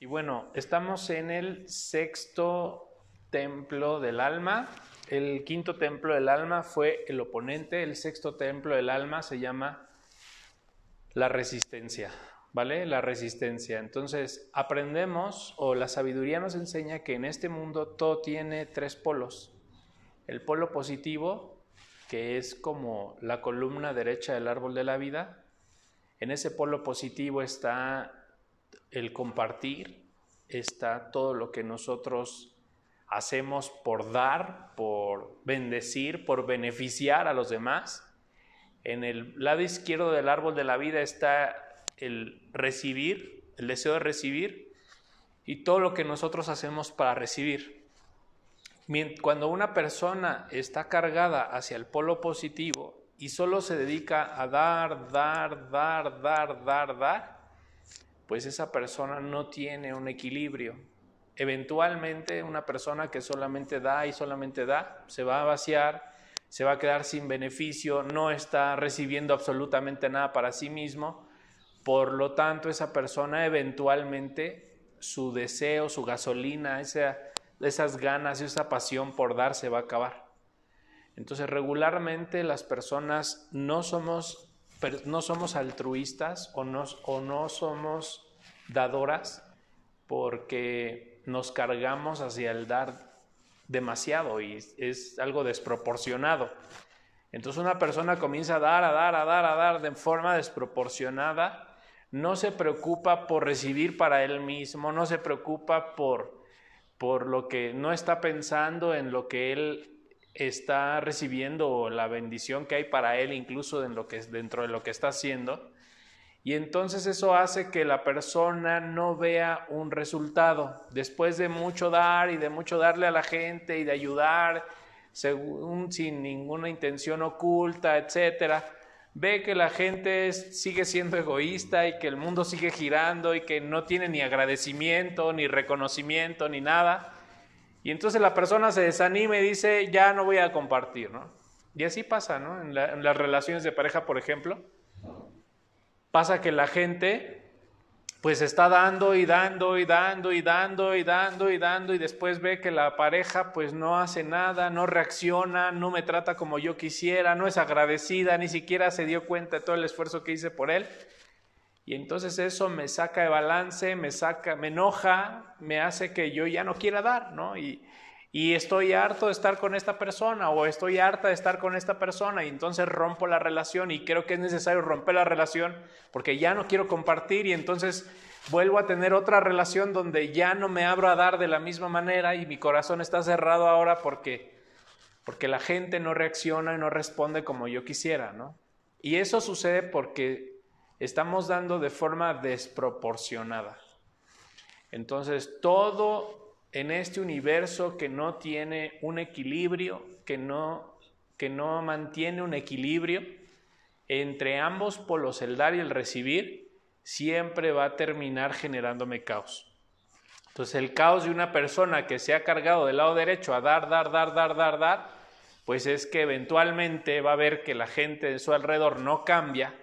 Y bueno, estamos en el sexto templo del alma. El quinto templo del alma fue el oponente. El sexto templo del alma se llama la resistencia. ¿Vale? La resistencia. Entonces, aprendemos o la sabiduría nos enseña que en este mundo todo tiene tres polos. El polo positivo, que es como la columna derecha del árbol de la vida. En ese polo positivo está el compartir, está todo lo que nosotros hacemos por dar, por bendecir, por beneficiar a los demás. En el lado izquierdo del árbol de la vida está el recibir, el deseo de recibir y todo lo que nosotros hacemos para recibir. Cuando una persona está cargada hacia el polo positivo y solo se dedica a dar, dar, dar, dar, dar, dar, pues esa persona no tiene un equilibrio. Eventualmente una persona que solamente da y solamente da se va a vaciar, se va a quedar sin beneficio, no está recibiendo absolutamente nada para sí mismo. Por lo tanto, esa persona eventualmente su deseo, su gasolina, esas ganas, esa pasión por dar se va a acabar. Entonces, regularmente las personas no somos pero no somos altruistas o no, o no somos dadoras porque nos cargamos hacia el dar demasiado y es algo desproporcionado. Entonces una persona comienza a dar, a dar, a dar, a dar de forma desproporcionada, no se preocupa por recibir para él mismo, no se preocupa por, por lo que no está pensando en lo que él está recibiendo la bendición que hay para él, incluso en lo que, dentro de lo que está haciendo. Y entonces eso hace que la persona no vea un resultado. Después de mucho dar y de mucho darle a la gente y de ayudar, según, sin ninguna intención oculta, etcétera, ve que la gente sigue siendo egoísta y que el mundo sigue girando y que no tiene ni agradecimiento, ni reconocimiento, ni nada. Y entonces la persona se desanima y dice, ya no voy a compartir, ¿no? Y así pasa, ¿no? En, las relaciones de pareja, por ejemplo, pasa que la gente pues está dando y dando y dando y dando y dando y dando y después ve que la pareja pues no hace nada, no reacciona, no me trata como yo quisiera, no es agradecida, ni siquiera se dio cuenta de todo el esfuerzo que hice por él. Y entonces eso me saca de balance, me saca, me enoja, me hace que yo ya no quiera dar, ¿no? Y, y estoy harto de estar con esta persona o estoy harta de estar con esta persona y entonces rompo la relación y creo que es necesario romper la relación porque ya no quiero compartir y entonces vuelvo a tener otra relación donde ya no me abro a dar de la misma manera y mi corazón está cerrado ahora porque porque la gente no reacciona y no responde como yo quisiera, ¿no? Y eso sucede porque estamos dando de forma desproporcionada. Entonces, todo en este universo que no tiene un equilibrio, que no, que no mantiene un equilibrio entre ambos polos, el dar y el recibir, siempre va a terminar generándome caos. Entonces, el caos de una persona que se ha cargado del lado derecho a dar, dar, dar, dar, dar, dar, pues es que eventualmente va a ver que la gente de su alrededor no cambia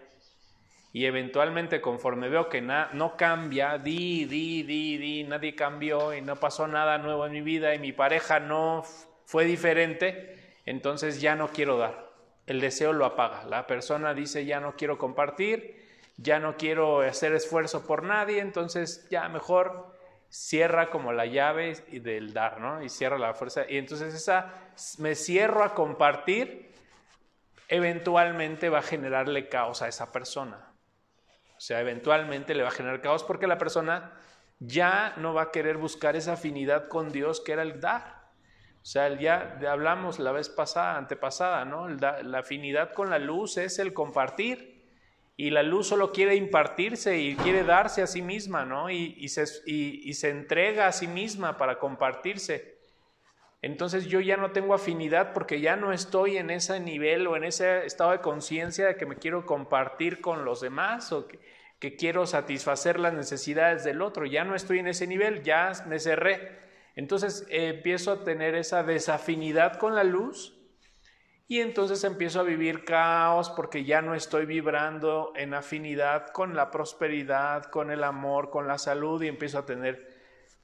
y eventualmente conforme veo que no cambia, di, di, di, di, nadie cambió y no pasó nada nuevo en mi vida y mi pareja no fue diferente, entonces ya no quiero dar. El deseo lo apaga. La persona dice ya no quiero compartir, ya no quiero hacer esfuerzo por nadie, entonces ya mejor cierra como la llave del dar, ¿no? Y cierra la fuerza. Y entonces esa, me cierro a compartir, eventualmente va a generarle caos a esa persona. O sea, eventualmente le va a generar caos porque la persona ya no va a querer buscar esa afinidad con Dios que era el dar. O sea, ya hablamos la vez pasada, antepasada, ¿no? La afinidad con la luz es el compartir. Y la luz solo quiere impartirse y quiere darse a sí misma, ¿no? Y, se, y se entrega a sí misma para compartirse. Entonces yo ya no tengo afinidad porque ya no estoy en ese nivel o en ese estado de conciencia de que me quiero compartir con los demás o que, quiero satisfacer las necesidades del otro. Ya no estoy en ese nivel, ya me cerré. Entonces empiezo a tener esa desafinidad con la luz y entonces empiezo a vivir caos porque ya no estoy vibrando en afinidad con la prosperidad, con el amor, con la salud y empiezo a tener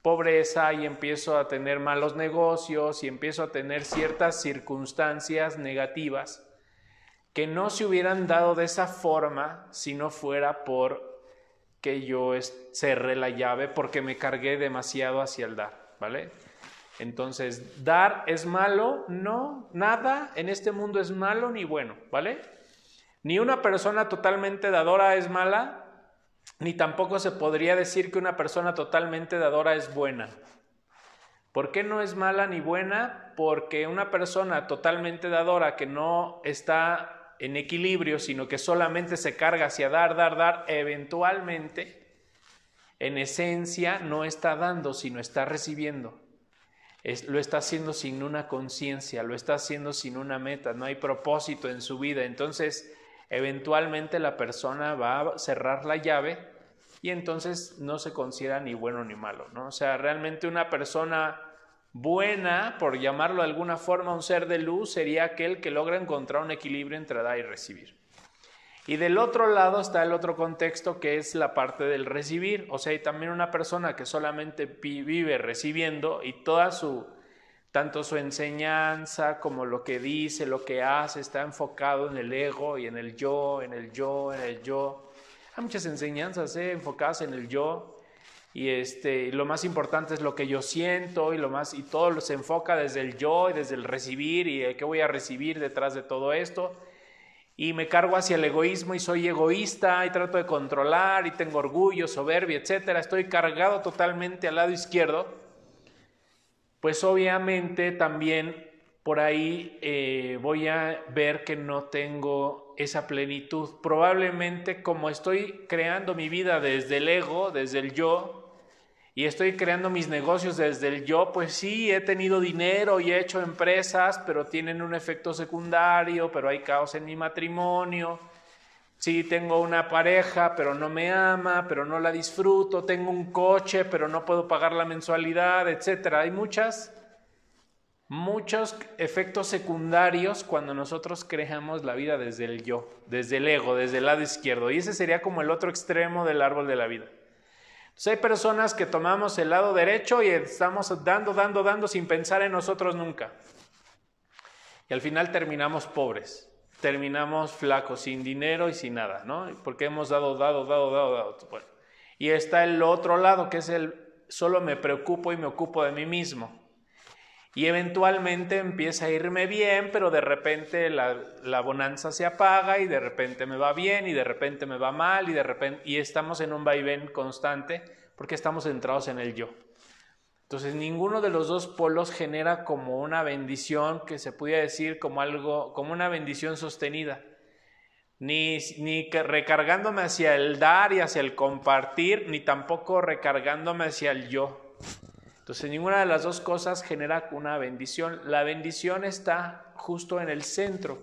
pobreza y empiezo a tener malos negocios y empiezo a tener ciertas circunstancias negativas que no se hubieran dado de esa forma si no fuera por que yo cerré la llave porque me cargué demasiado hacia el dar, ¿vale? Entonces, dar es malo, no, nada en este mundo es malo ni bueno, ¿vale? Ni una persona totalmente dadora es mala, ni tampoco se podría decir que una persona totalmente dadora es buena. ¿Por qué no es mala ni buena? Porque una persona totalmente dadora que no está en equilibrio, sino que solamente se carga hacia dar, dar, dar, eventualmente, en esencia, no está dando, sino está recibiendo lo está haciendo sin una conciencia, lo está haciendo sin una meta, no hay propósito en su vida. Entonces, eventualmente la persona va a cerrar la llave y entonces no se considera ni bueno ni malo, ¿no? O sea, realmente una persona buena, por llamarlo de alguna forma, un ser de luz, sería aquel que logra encontrar un equilibrio entre dar y recibir. Y del otro lado está el otro contexto que es la parte del recibir. O sea, hay también una persona que solamente vive recibiendo y toda su, tanto su enseñanza como lo que dice, lo que hace, está enfocado en el ego y en el yo, en el yo, en el yo. Hay muchas enseñanzas ¿eh? enfocadas en el yo y este, lo más importante es lo que yo siento y lo más y todo se enfoca desde el yo y desde el recibir y qué voy a recibir detrás de todo esto y me cargo hacia el egoísmo y soy egoísta y trato de controlar y tengo orgullo, soberbia, etcétera, estoy cargado totalmente al lado izquierdo, pues obviamente también por ahí eh, voy a ver que no tengo esa plenitud. Probablemente como estoy creando mi vida desde el ego, desde el yo, y estoy creando mis negocios desde el yo, pues sí, he tenido dinero y he hecho empresas, pero tienen un efecto secundario, pero hay caos en mi matrimonio. Sí, tengo una pareja, pero no me ama, pero no la disfruto. Tengo un coche, pero no puedo pagar la mensualidad, etcétera. Hay muchas muchos efectos secundarios cuando nosotros creamos la vida desde el yo, desde el ego, desde el lado izquierdo. Y ese sería como el otro extremo del árbol de la vida hay personas que tomamos el lado derecho y estamos dando, dando, dando sin pensar en nosotros nunca. Y al final terminamos pobres, terminamos flacos, sin dinero y sin nada, ¿no? Porque hemos dado, dado, dado, dado, dado. Y está el otro lado, que es el solo me preocupo y me ocupo de mí mismo. Y eventualmente empieza a irme bien, pero de repente la, la, bonanza se apaga y de repente me va bien y de repente me va mal y de repente y estamos en un vaivén constante porque estamos centrados en el yo. Entonces ninguno de los dos polos genera como una bendición que se pudiera decir como algo, como una bendición sostenida. Ni, ni recargándome hacia el dar y hacia el compartir, ni tampoco recargándome hacia el yo. Entonces ninguna de las dos cosas genera una bendición. La bendición está justo en el centro.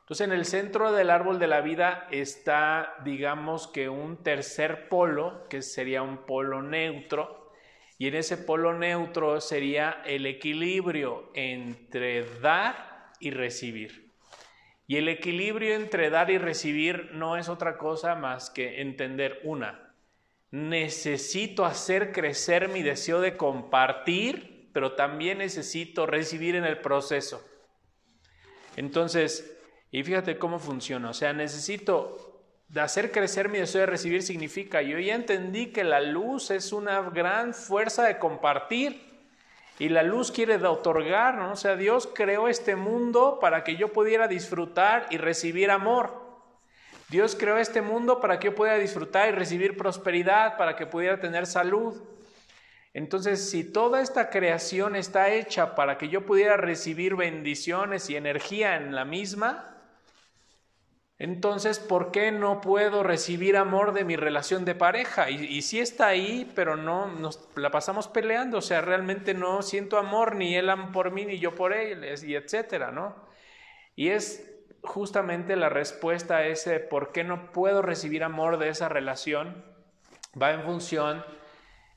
Entonces en el centro del árbol de la vida está, digamos que un tercer polo, que sería un polo neutro, y en ese polo neutro sería el equilibrio entre dar y recibir. Y el equilibrio entre dar y recibir no es otra cosa más que entender una, necesito hacer crecer mi deseo de compartir, pero también necesito recibir en el proceso. Entonces, y fíjate cómo funciona, o sea, necesito hacer crecer mi deseo de recibir significa, yo ya entendí que la luz es una gran fuerza de compartir y la luz quiere de otorgar, ¿no? O sea, Dios creó este mundo para que yo pudiera disfrutar y recibir amor. Dios creó este mundo para que yo pudiera disfrutar y recibir prosperidad, para que pudiera tener salud. Entonces, si toda esta creación está hecha para que yo pudiera recibir bendiciones y energía en la misma, entonces, ¿por qué no puedo recibir amor de mi relación de pareja? Y, si está ahí, pero no nos la pasamos peleando, o sea, realmente no siento amor, ni él por mí, ni yo por él, y etcétera, ¿no? Y es justamente la respuesta a ese por qué no puedo recibir amor de esa relación va en función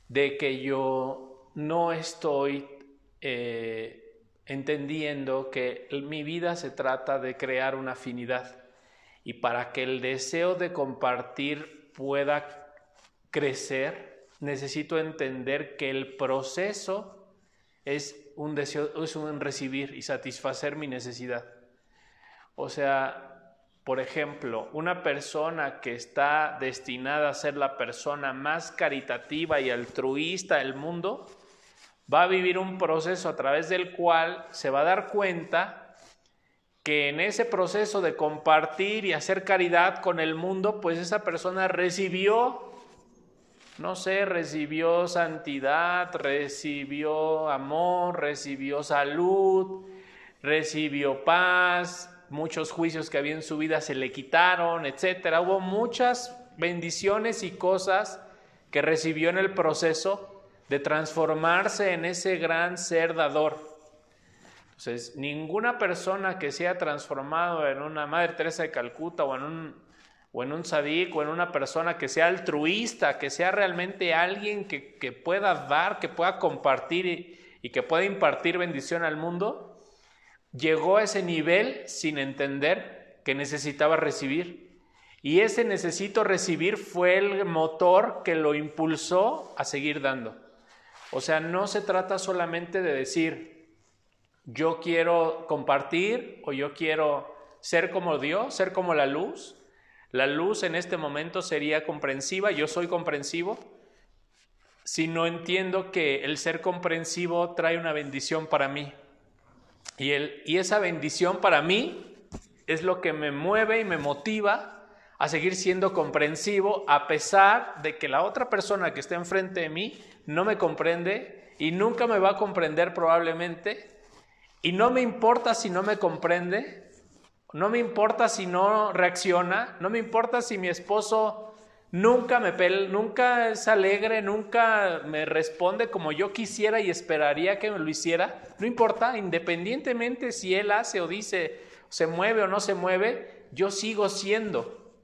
de que yo no estoy eh, entendiendo que mi vida se trata de crear una afinidad y para que el deseo de compartir pueda crecer, necesito entender que el proceso es un deseo, es un recibir y satisfacer mi necesidad. O sea, por ejemplo, una persona que está destinada a ser la persona más caritativa y altruista del mundo, va a vivir un proceso a través del cual se va a dar cuenta que en ese proceso de compartir y hacer caridad con el mundo, pues esa persona recibió, no sé, recibió santidad, recibió amor, recibió salud, recibió paz, muchos juicios que había en su vida se le quitaron, etcétera. Hubo muchas bendiciones y cosas que recibió en el proceso de transformarse en ese gran ser dador. Entonces, ninguna persona que sea transformado en una Madre Teresa de Calcuta o en un, o en un o en una persona que sea altruista, que sea realmente alguien que, pueda dar, que pueda compartir y, y que pueda impartir bendición al mundo, llegó a ese nivel sin entender que necesitaba recibir. Y ese necesito recibir fue el motor que lo impulsó a seguir dando. O sea, no se trata solamente de decir, yo quiero compartir o yo quiero ser como Dios, ser como la luz. La luz en este momento sería comprensiva, yo soy comprensivo, si no entiendo que el ser comprensivo trae una bendición para mí. Y, el, y esa bendición para mí es lo que me mueve y me motiva a seguir siendo comprensivo a pesar de que la otra persona que está enfrente de mí no me comprende y nunca me va a comprender probablemente. Y no me importa si no me comprende, no me importa si no reacciona, no me importa si mi esposo nunca me nunca es alegre, nunca me responde como yo quisiera y esperaría que lo hiciera. No importa, independientemente si él hace o dice, se mueve o no se mueve, yo sigo siendo.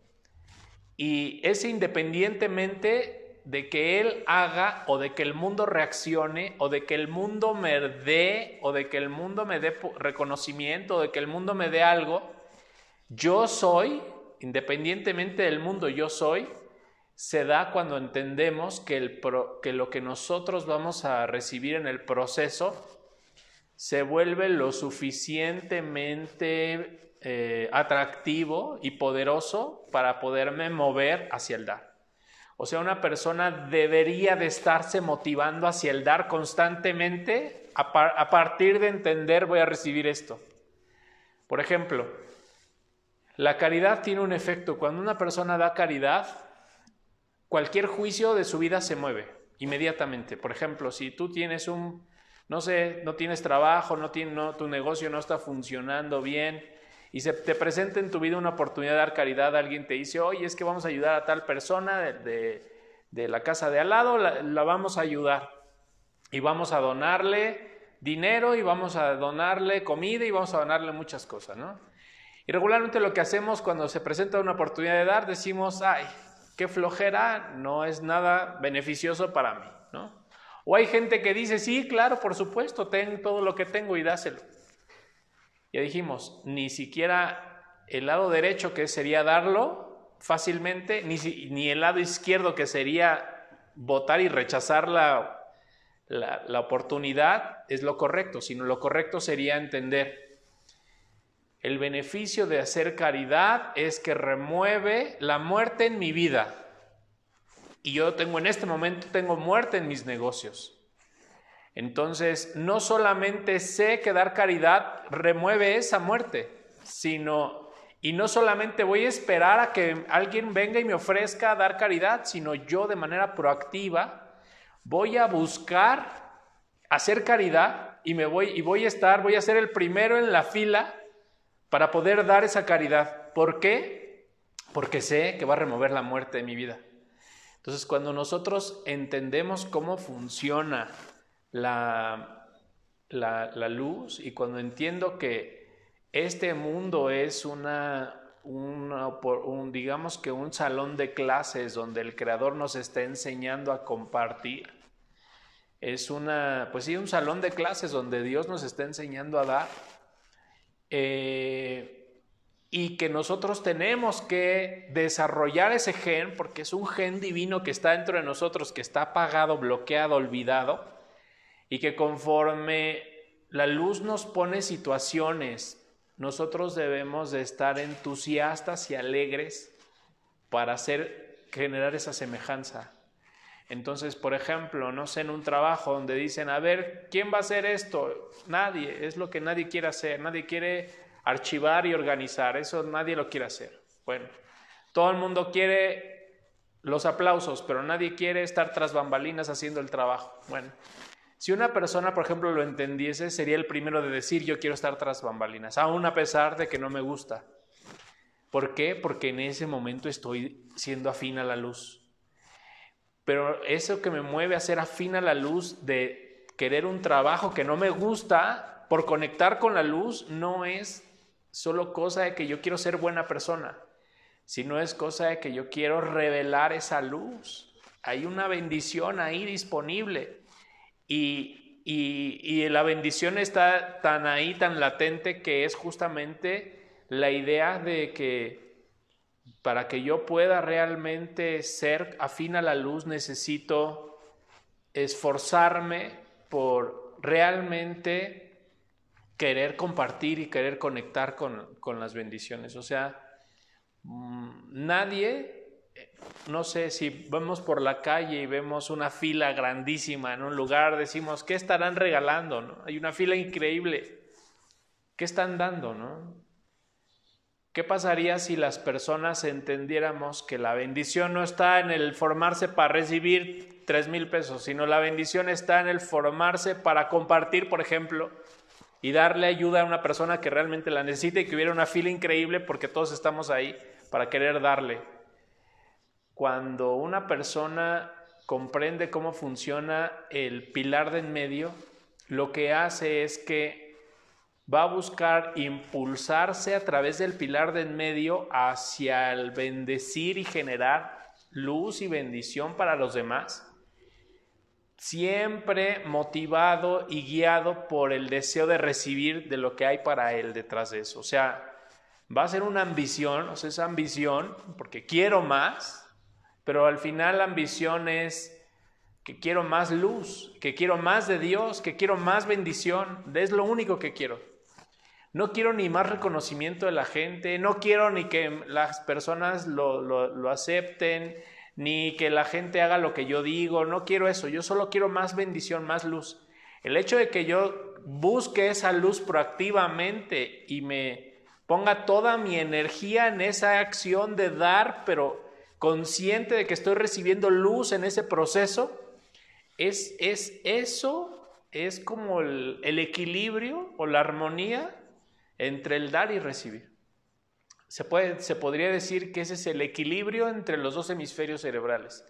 Y ese independientemente de que él haga o de que el mundo reaccione o de que el mundo me dé o de que el mundo me dé reconocimiento o de que el mundo me dé algo, yo soy, independientemente del mundo, yo soy se da cuando entendemos que, lo que nosotros vamos a recibir en el proceso se vuelve lo suficientemente eh, atractivo y poderoso para poderme mover hacia el dar. O sea, una persona debería de estarse motivando hacia el dar constantemente a partir de entender voy a recibir esto. Por ejemplo, la caridad tiene un efecto. Cuando una persona da caridad, cualquier juicio de su vida se mueve inmediatamente. Por ejemplo, si tú tienes un, no sé, no tienes trabajo, no, tu negocio no está funcionando bien y se te presenta en tu vida una oportunidad de dar caridad, alguien te dice, oye, es que vamos a ayudar a tal persona de, la casa de al lado, la, la vamos a ayudar y vamos a donarle dinero y vamos a donarle comida y vamos a donarle muchas cosas, ¿no? Y regularmente lo que hacemos cuando se presenta una oportunidad de dar, decimos, ay, qué flojera, no es nada beneficioso para mí, ¿no? O hay gente que dice, sí, claro, por supuesto, ten todo lo que tengo y dáselo. Ya dijimos, ni siquiera el lado derecho, que sería darlo fácilmente, ni, ni el lado izquierdo, que sería votar y rechazar la, la, la oportunidad, es lo correcto, sino lo correcto sería entender el beneficio de hacer caridad es que remueve la muerte en mi vida. Y yo tengo en este momento, tengo muerte en mis negocios. Entonces, no solamente sé que dar caridad remueve esa muerte, sino, y no solamente voy a esperar a que alguien venga y me ofrezca dar caridad, sino yo de manera proactiva voy a buscar hacer caridad y me voy, y voy a estar, voy a ser el primero en la fila para poder dar esa caridad. ¿Por qué? Porque sé que va a remover la muerte de mi vida. Entonces, cuando nosotros entendemos cómo funciona la, la, luz y cuando entiendo que este mundo es una, un, digamos que un salón de clases donde el Creador nos está enseñando a compartir, es una, pues sí, un salón de clases donde Dios nos está enseñando a dar. Eh, y que nosotros tenemos que desarrollar ese gen, porque es un gen divino que está dentro de nosotros, que está apagado, bloqueado, olvidado, y que conforme la luz nos pone situaciones, nosotros debemos de estar entusiastas y alegres para hacer, generar esa semejanza. Entonces, por ejemplo, no sé, en un trabajo donde dicen, a ver, ¿quién va a hacer esto? Nadie, es lo que nadie quiere hacer, nadie quiere archivar y organizar. Eso nadie lo quiere hacer. Bueno, todo el mundo quiere los aplausos, pero nadie quiere estar tras bambalinas haciendo el trabajo. Bueno, si una persona, por ejemplo, lo entendiese, sería el primero de decir yo quiero estar tras bambalinas, aún a pesar de que no me gusta. ¿Por qué? Porque en ese momento estoy siendo afín a la luz. Pero eso que me mueve a ser afín a la luz de querer un trabajo que no me gusta por conectar con la luz no es solo cosa de que yo quiero ser buena persona, sino es cosa de que yo quiero revelar esa luz. Hay una bendición ahí disponible y, y, la bendición está tan ahí, tan latente, que es justamente la idea de que para que yo pueda realmente ser afín a la luz necesito esforzarme por realmente querer compartir y querer conectar con, las bendiciones. O sea, mm, nadie, no sé, si vamos por la calle y vemos una fila grandísima en un lugar, decimos, ¿qué estarán regalando? ¿no? Hay una fila increíble. ¿Qué están dando? ¿no? ¿Qué pasaría si las personas entendiéramos que la bendición no está en el formarse para recibir tres mil pesos, sino la bendición está en el formarse para compartir, por ejemplo, y darle ayuda a una persona que realmente la necesite y que hubiera una fila increíble porque todos estamos ahí para querer darle. Cuando una persona comprende cómo funciona el pilar de en medio, lo que hace es que va a buscar impulsarse a través del pilar de en medio hacia el bendecir y generar luz y bendición para los demás siempre motivado y guiado por el deseo de recibir de lo que hay para él detrás de eso. O sea, va a ser una ambición, o sea, esa ambición, porque quiero más, pero al final la ambición es que quiero más luz, que quiero más de Dios, que quiero más bendición, es lo único que quiero. No quiero ni más reconocimiento de la gente, no quiero ni que las personas lo, lo acepten, ni que la gente haga lo que yo digo, no quiero eso, yo solo quiero más bendición, más luz. El hecho de que yo busque esa luz proactivamente y me ponga toda mi energía en esa acción de dar, pero consciente de que estoy recibiendo luz en ese proceso, es, es eso, es como el, equilibrio o la armonía entre el dar y recibir. Se, puede, se podría decir que ese es el equilibrio entre los dos hemisferios cerebrales.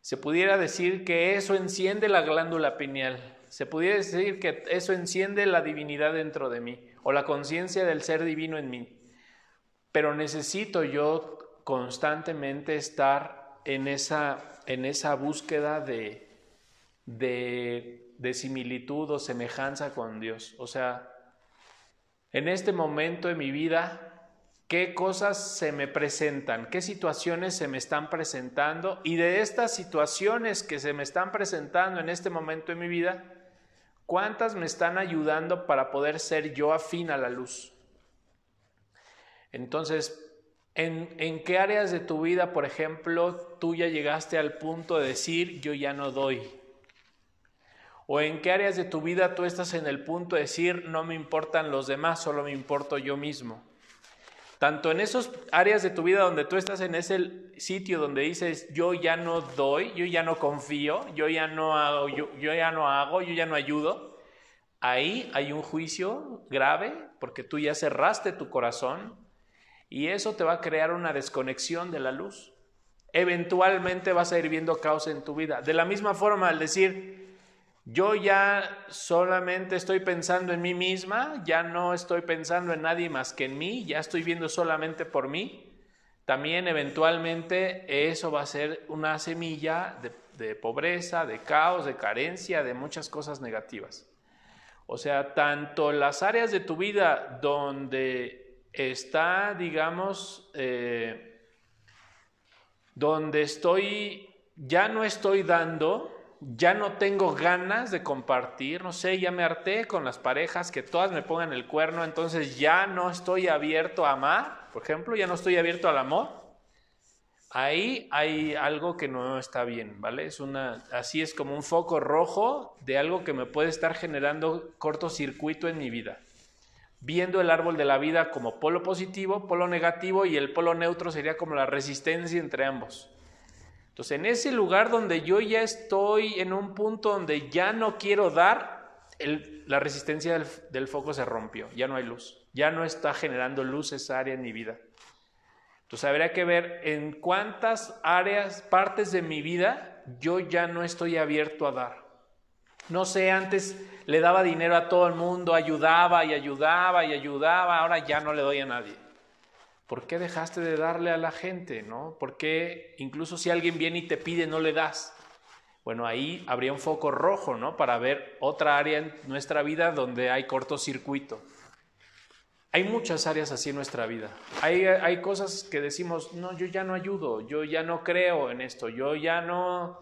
Se pudiera decir que eso enciende la glándula pineal. Se pudiera decir que eso enciende la divinidad dentro de mí o la conciencia del ser divino en mí. Pero necesito yo constantemente estar en esa, en esa búsqueda de, de, de similitud o semejanza con Dios. O sea, en este momento de mi vida qué cosas se me presentan, qué situaciones se me están presentando y de estas situaciones que se me están presentando en este momento de mi vida, cuántas me están ayudando para poder ser yo afín a la luz. Entonces, ¿en, ¿en, qué áreas de tu vida, por ejemplo, tú ya llegaste al punto de decir yo ya no doy? ¿O en qué áreas de tu vida tú estás en el punto de decir no me importan los demás, solo me importo yo mismo? Tanto en esas áreas de tu vida donde tú estás en ese sitio donde dices, yo ya no doy, yo ya no confío, yo ya no yo, ya no hago, yo ya no ayudo, ahí hay un juicio grave porque tú ya cerraste tu corazón y eso te va a crear una desconexión de la luz. Eventualmente vas a ir viendo caos en tu vida. De la misma forma, al decir, yo ya solamente estoy pensando en mí misma, ya no estoy pensando en nadie más que en mí, ya estoy viendo solamente por mí. También eventualmente eso va a ser una semilla de, de pobreza, de caos, de carencia, de muchas cosas negativas. O sea, tanto las áreas de tu vida donde está, digamos, eh, donde estoy, ya no estoy dando, ya no tengo ganas de compartir, no sé, ya me harté con las parejas que todas me pongan el cuerno, entonces ya no estoy abierto a amar, por ejemplo, ya no estoy abierto al amor. Ahí hay algo que no está bien, ¿vale? Es una, así es como un foco rojo de algo que me puede estar generando cortocircuito en mi vida. Viendo el árbol de la vida como polo positivo, polo negativo y el polo neutro sería como la resistencia entre ambos. Entonces, en ese lugar donde yo ya estoy en un punto donde ya no quiero dar, la resistencia del, del foco se rompió, ya no hay luz, ya no está generando luz esa área en mi vida. Entonces habría que ver en cuántas áreas, partes de mi vida yo ya no estoy abierto a dar. No sé, antes le daba dinero a todo el mundo, ayudaba y ayudaba y ayudaba, ahora ya no le doy a nadie. ¿Por qué dejaste de darle a la gente? ¿no? ¿Por qué incluso si alguien viene y te pide no le das? Bueno, ahí habría un foco rojo, ¿no? Para ver otra área en nuestra vida donde hay cortocircuito. Hay muchas áreas así en nuestra vida. Hay, hay, cosas que decimos, no, yo ya no ayudo, yo ya no creo en esto, yo ya no...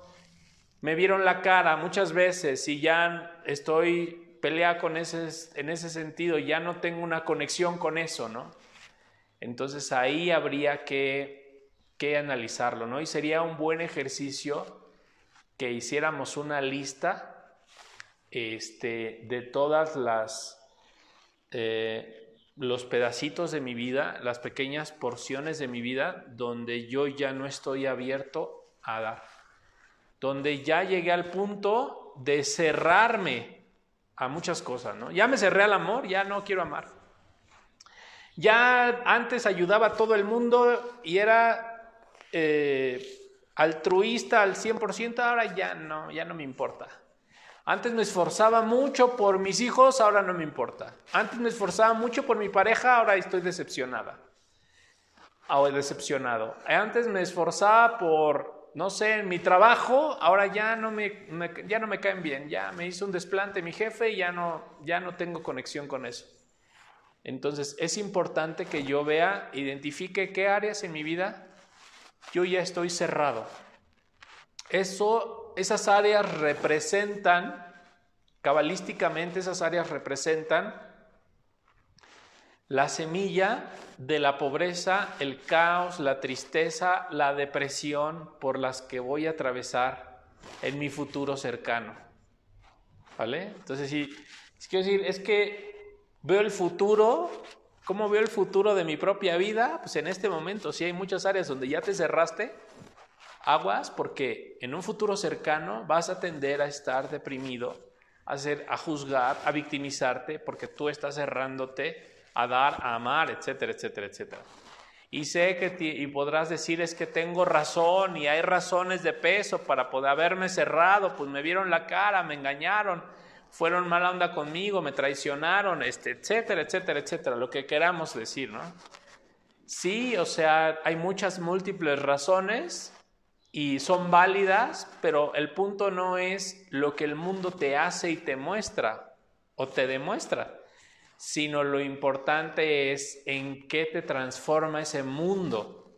Me vieron la cara muchas veces y ya estoy peleado con ese, en ese sentido, ya no tengo una conexión con eso, ¿no? Entonces ahí habría que, que analizarlo, ¿no? Y sería un buen ejercicio que hiciéramos una lista este, de todas las... Eh, los pedacitos de mi vida, las pequeñas porciones de mi vida donde yo ya no estoy abierto a dar, donde ya llegué al punto de cerrarme a muchas cosas, ¿no? Ya me cerré al amor, ya no quiero amar. Ya antes ayudaba a todo el mundo y era eh, altruista al 100%, ahora ya no, ya no me importa. Antes me esforzaba mucho por mis hijos, ahora no me importa. Antes me esforzaba mucho por mi pareja, ahora estoy decepcionada. Ahora decepcionado. Antes me esforzaba por, no sé, mi trabajo, ahora ya no me, ya no me caen bien. Ya me hizo un desplante mi jefe y ya no, ya no tengo conexión con eso. Entonces es importante que yo vea, identifique qué áreas en mi vida yo ya estoy cerrado. Eso esas áreas representan, cabalísticamente esas áreas representan la semilla de la pobreza, el caos, la tristeza, la depresión por las que voy a atravesar en mi futuro cercano. ¿Vale? Entonces, si, quiero decir, es que veo el futuro, ¿cómo veo el futuro de mi propia vida? Pues en este momento, si hay muchas áreas donde ya te cerraste, Aguas porque en un futuro cercano vas a tender a estar deprimido, a, ser, a juzgar, a victimizarte, porque tú estás cerrándote a dar, a amar, etcétera, etcétera, etcétera. Y sé que y podrás decir es que tengo razón y hay razones de peso para poder haberme cerrado, pues me vieron la cara, me engañaron, fueron mala onda conmigo, me traicionaron, este, etcétera, etcétera, etcétera, lo que queramos decir, ¿no? Sí, o sea, hay muchas múltiples razones y son válidas, pero el punto no es lo que el mundo te hace y te muestra o te demuestra, sino lo importante es en qué te transforma ese mundo.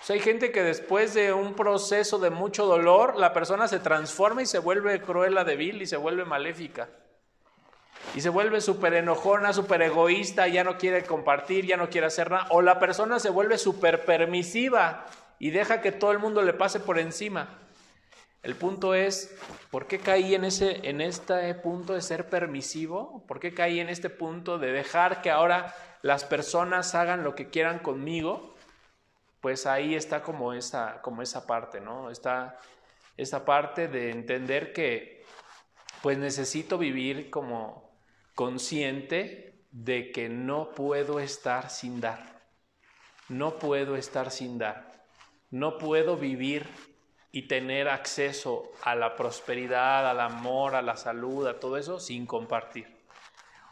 O sea, hay gente que después de un proceso de mucho dolor, la persona se transforma y se vuelve cruel, débil y se vuelve maléfica. Y se vuelve súper enojona, súper egoísta, ya no quiere compartir, ya no quiere hacer nada. O la persona se vuelve súper permisiva y deja que todo el mundo le pase por encima. El punto es, ¿por qué caí en, ese, en este punto de ser permisivo? ¿Por qué caí en este punto de dejar que ahora las personas hagan lo que quieran conmigo? Pues ahí está como esa, como esa parte, ¿no? Está esa parte de entender que pues necesito vivir como consciente de que no puedo estar sin dar. No puedo estar sin dar. No puedo vivir y tener acceso a la prosperidad, al amor, a la salud, a todo eso sin compartir.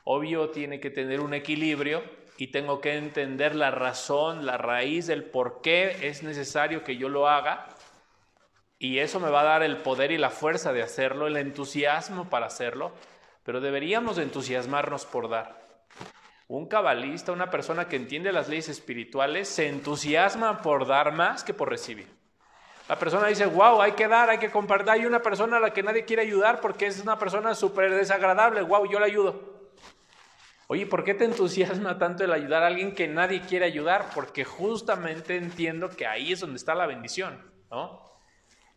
Obvio tiene que tener un equilibrio y tengo que entender la razón, la raíz del por qué es necesario que yo lo haga, y eso me va a dar el poder y la fuerza de hacerlo, el entusiasmo para hacerlo, pero deberíamos entusiasmarnos por dar. Un cabalista, una persona que entiende las leyes espirituales, se entusiasma por dar más que por recibir. La persona dice, wow, hay que dar, hay que compartir. Hay una persona a la que nadie quiere ayudar porque es una persona súper desagradable. Wow, yo la ayudo. Oye, ¿por qué te entusiasma tanto el ayudar a alguien que nadie quiere ayudar? Porque justamente entiendo que ahí es donde está la bendición, ¿no?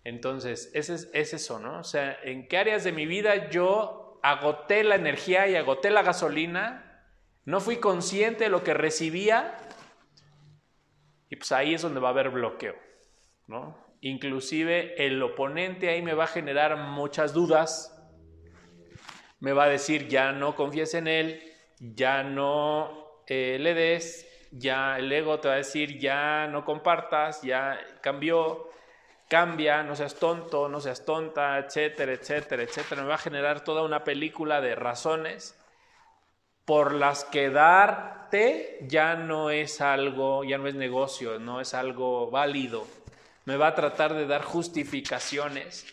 Entonces, ese es, es eso, ¿no? O sea, ¿en qué áreas de mi vida yo agoté la energía y agoté la gasolina? No fui consciente de lo que recibía y pues ahí es donde va a haber bloqueo, ¿no? Inclusive el oponente ahí me va a generar muchas dudas, me va a decir ya no confíes en él, ya no eh, le des, ya el ego te va a decir ya no compartas, ya cambió, cambia, no seas tonto, no seas tonta, etcétera, etcétera, etcétera. Me va a generar toda una película de razones por las que darte ya no es algo, ya no es negocio, no es algo válido. Me va a tratar de dar justificaciones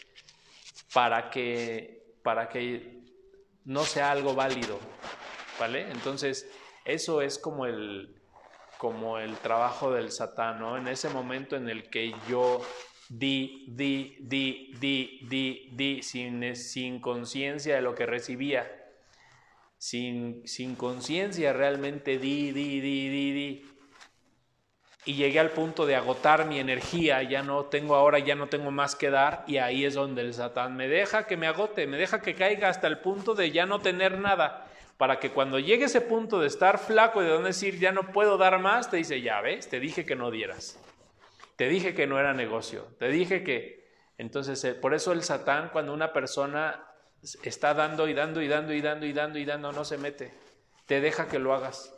para que, para que no sea algo válido. ¿vale? Entonces, eso es como el, como el trabajo del Satán, ¿no? En ese momento en el que yo di, di, di, di, di, di, sin, sin conciencia de lo que recibía, sin, sin conciencia realmente di, di, di, di, di. Y llegué al punto de agotar mi energía, ya no tengo ahora, ya no tengo más que dar, y ahí es donde el Satán me deja que me agote, me deja que caiga hasta el punto de ya no tener nada para que cuando llegue ese punto de estar flaco y de decir ya no puedo dar más, te dice, ya ves, te dije que no dieras. Te dije que no era negocio. Te dije que... Entonces, eh, por eso el Satán, cuando una persona está dando y dando y dando y dando y dando y dando, no se mete. Te deja que lo hagas.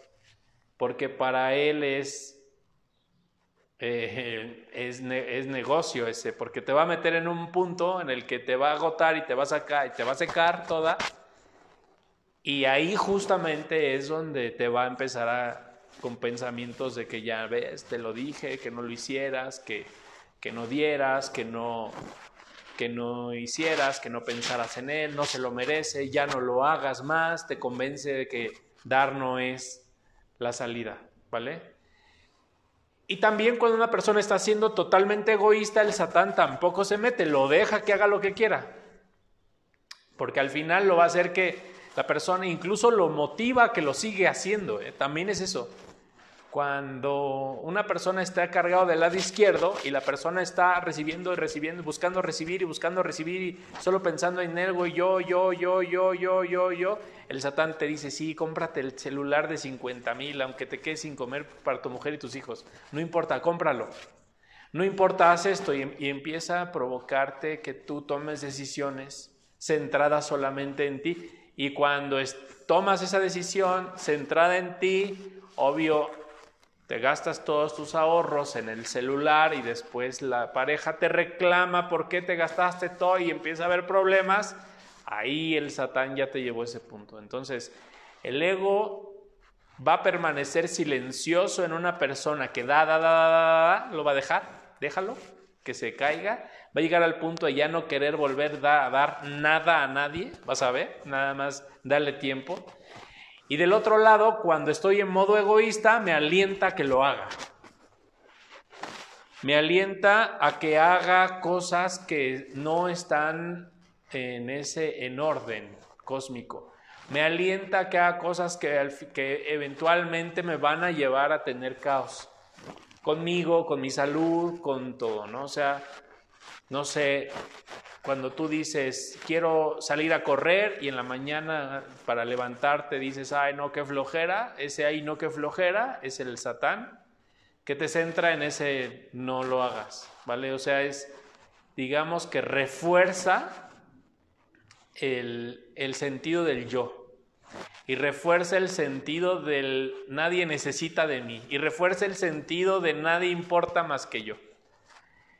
Porque para él es, eh, es, es, negocio ese, porque te va a meter en un punto en el que te va a agotar y te va a sacar y te va a secar toda y ahí justamente es donde te va a empezar a con pensamientos de que ya ves, te lo dije, que no lo hicieras, que, que no dieras, que no, que no hicieras, que no pensaras en él, no se lo merece, ya no lo hagas más, te convence de que dar no es la salida, ¿vale? Y también cuando una persona está siendo totalmente egoísta, el satán tampoco se mete, lo deja que haga lo que quiera. Porque al final lo va a hacer que la persona incluso lo motiva que lo sigue haciendo. ¿eh? También es eso. Cuando una persona está cargado del lado izquierdo y la persona está recibiendo y recibiendo, buscando recibir y buscando recibir y solo pensando en algo y yo, yo, yo, yo, yo, yo, yo, el satán te dice, sí, cómprate el celular de 50 mil, aunque te quedes sin comer para tu mujer y tus hijos. No importa, cómpralo. No importa, haz esto y, y empieza a provocarte que tú tomes decisiones centradas solamente en ti y cuando tomas esa decisión centrada en ti, obvio, te gastas todos tus ahorros en el celular y después la pareja te reclama por qué te gastaste todo y empieza a haber problemas, ahí el satán ya te llevó ese punto. Entonces, el ego va a permanecer silencioso en una persona que da, da, da, da, da, lo va a dejar, déjalo, que se caiga va a llegar al punto de ya no querer volver a dar nada a nadie, vas a ver, nada más darle tiempo. Y del otro lado, cuando estoy en modo egoísta, me alienta que lo haga. Me alienta a que haga cosas que no están en ese en orden cósmico. Me alienta a que haga cosas que, que eventualmente me van a llevar a tener caos. Conmigo, con mi salud, con todo, ¿no? O sea, no sé, cuando tú dices, quiero salir a correr y en la mañana para levantarte dices, ay, no, qué flojera, ese ay, no, qué flojera, es el satán, que te centra en ese no lo hagas, ¿vale? O sea, es, digamos que refuerza el, sentido del yo y refuerza el sentido del nadie necesita de mí y refuerza el sentido de nadie importa más que yo.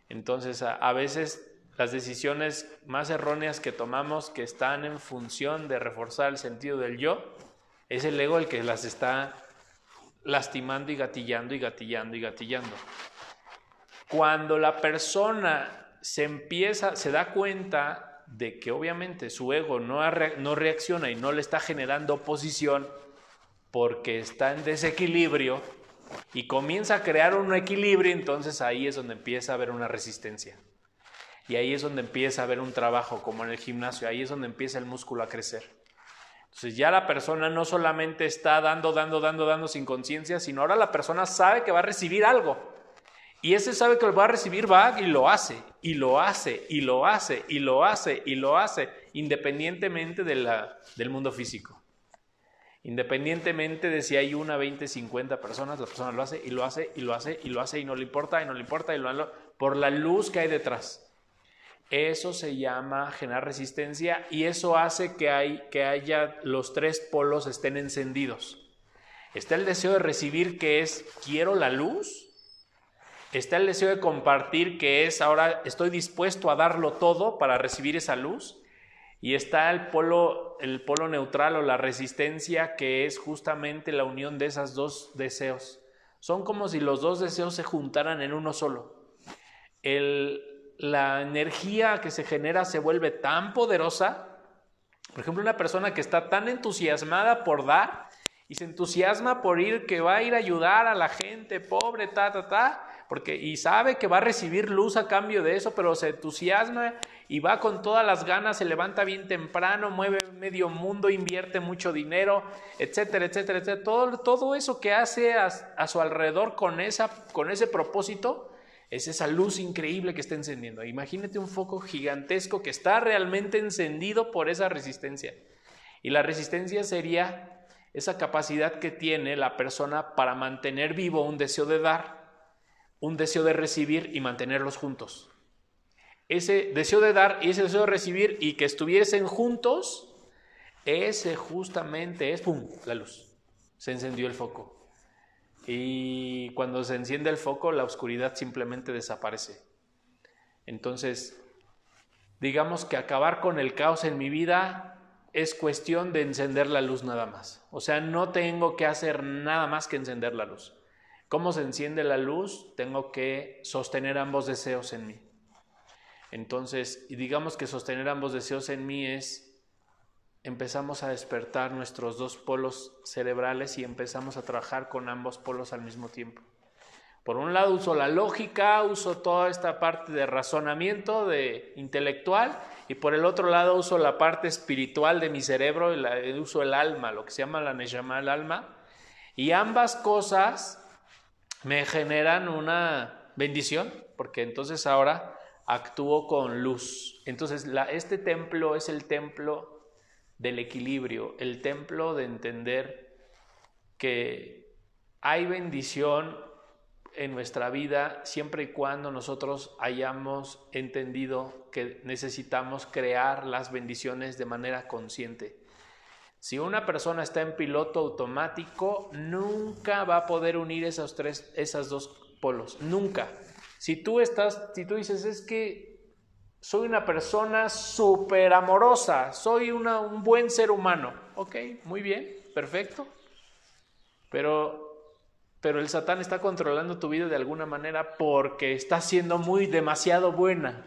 Entonces, a, veces las decisiones más erróneas que tomamos que están en función de reforzar el sentido del yo, es el ego el que las está lastimando y gatillando y gatillando y gatillando. Cuando la persona se empieza, se da cuenta de que obviamente su ego no, no reacciona y no le está generando oposición porque está en desequilibrio y comienza a crear un equilibrio, entonces ahí es donde empieza a haber una resistencia. Y ahí es donde empieza a haber un trabajo, como en el gimnasio, ahí es donde empieza el músculo a crecer. Entonces ya la persona no solamente está dando, dando, dando, dando sin conciencia, sino ahora la persona sabe que va a recibir algo. Y ese sabe que lo va a recibir, va y lo hace, y lo hace, y lo hace, y lo hace, y lo hace, independientemente de la, del mundo físico. Independientemente de si hay una, 20, 50 personas, la persona lo hace, y lo hace, y lo hace, y lo hace, y no le importa, y no le importa, y lo hace, por la luz que hay detrás. Eso se llama generar resistencia y eso hace que, hay, que haya los tres polos estén encendidos. Está el deseo de recibir que es quiero la luz. Está el deseo de compartir que es ahora estoy dispuesto a darlo todo para recibir esa luz. Y está el polo, el polo neutral o la resistencia que es justamente la unión de esos dos deseos. Son como si los dos deseos se juntaran en uno solo. El, la energía que se genera se vuelve tan poderosa. Por ejemplo, una persona que está tan entusiasmada por dar y se entusiasma por ir, que va a ir a ayudar a la gente pobre, ta, ta, ta, porque y sabe que va a recibir luz a cambio de eso, pero se entusiasma y va con todas las ganas, se levanta bien temprano, mueve medio mundo, invierte mucho dinero, etcétera, etcétera, etcétera. Todo, todo eso que hace a, su alrededor con, esa, con ese propósito, es esa luz increíble que está encendiendo. Imagínate un foco gigantesco que está realmente encendido por esa resistencia. Y la resistencia sería esa capacidad que tiene la persona para mantener vivo un deseo de dar, un deseo de recibir y mantenerlos juntos. Ese deseo de dar y ese deseo de recibir y que estuviesen juntos, ese justamente es, ¡pum!, la luz. Se encendió el foco. Y cuando se enciende el foco, la oscuridad simplemente desaparece. Entonces, digamos que acabar con el caos en mi vida es cuestión de encender la luz nada más. O sea, no tengo que hacer nada más que encender la luz. ¿Cómo se enciende la luz? Tengo que sostener ambos deseos en mí. Entonces, y digamos que sostener ambos deseos en mí es empezamos a despertar nuestros dos polos cerebrales y empezamos a trabajar con ambos polos al mismo tiempo. Por un lado uso la lógica, uso toda esta parte de razonamiento, de intelectual, y por el otro lado uso la parte espiritual de mi cerebro, y uso el alma, lo que se llama la neshama, el alma, y ambas cosas me generan una bendición, porque entonces ahora actúo con luz. Entonces este templo es el templo del equilibrio, el templo de entender que hay bendición en nuestra vida siempre y cuando nosotros hayamos entendido que necesitamos crear las bendiciones de manera consciente. Si una persona está en piloto automático, nunca va a poder unir esos tres, esas dos polos, nunca. Si tú estás, si tú dices es que soy una persona súper amorosa, soy un buen ser humano. Ok, muy bien, perfecto. Pero, pero el Satán está controlando tu vida de alguna manera porque está siendo muy demasiado buena.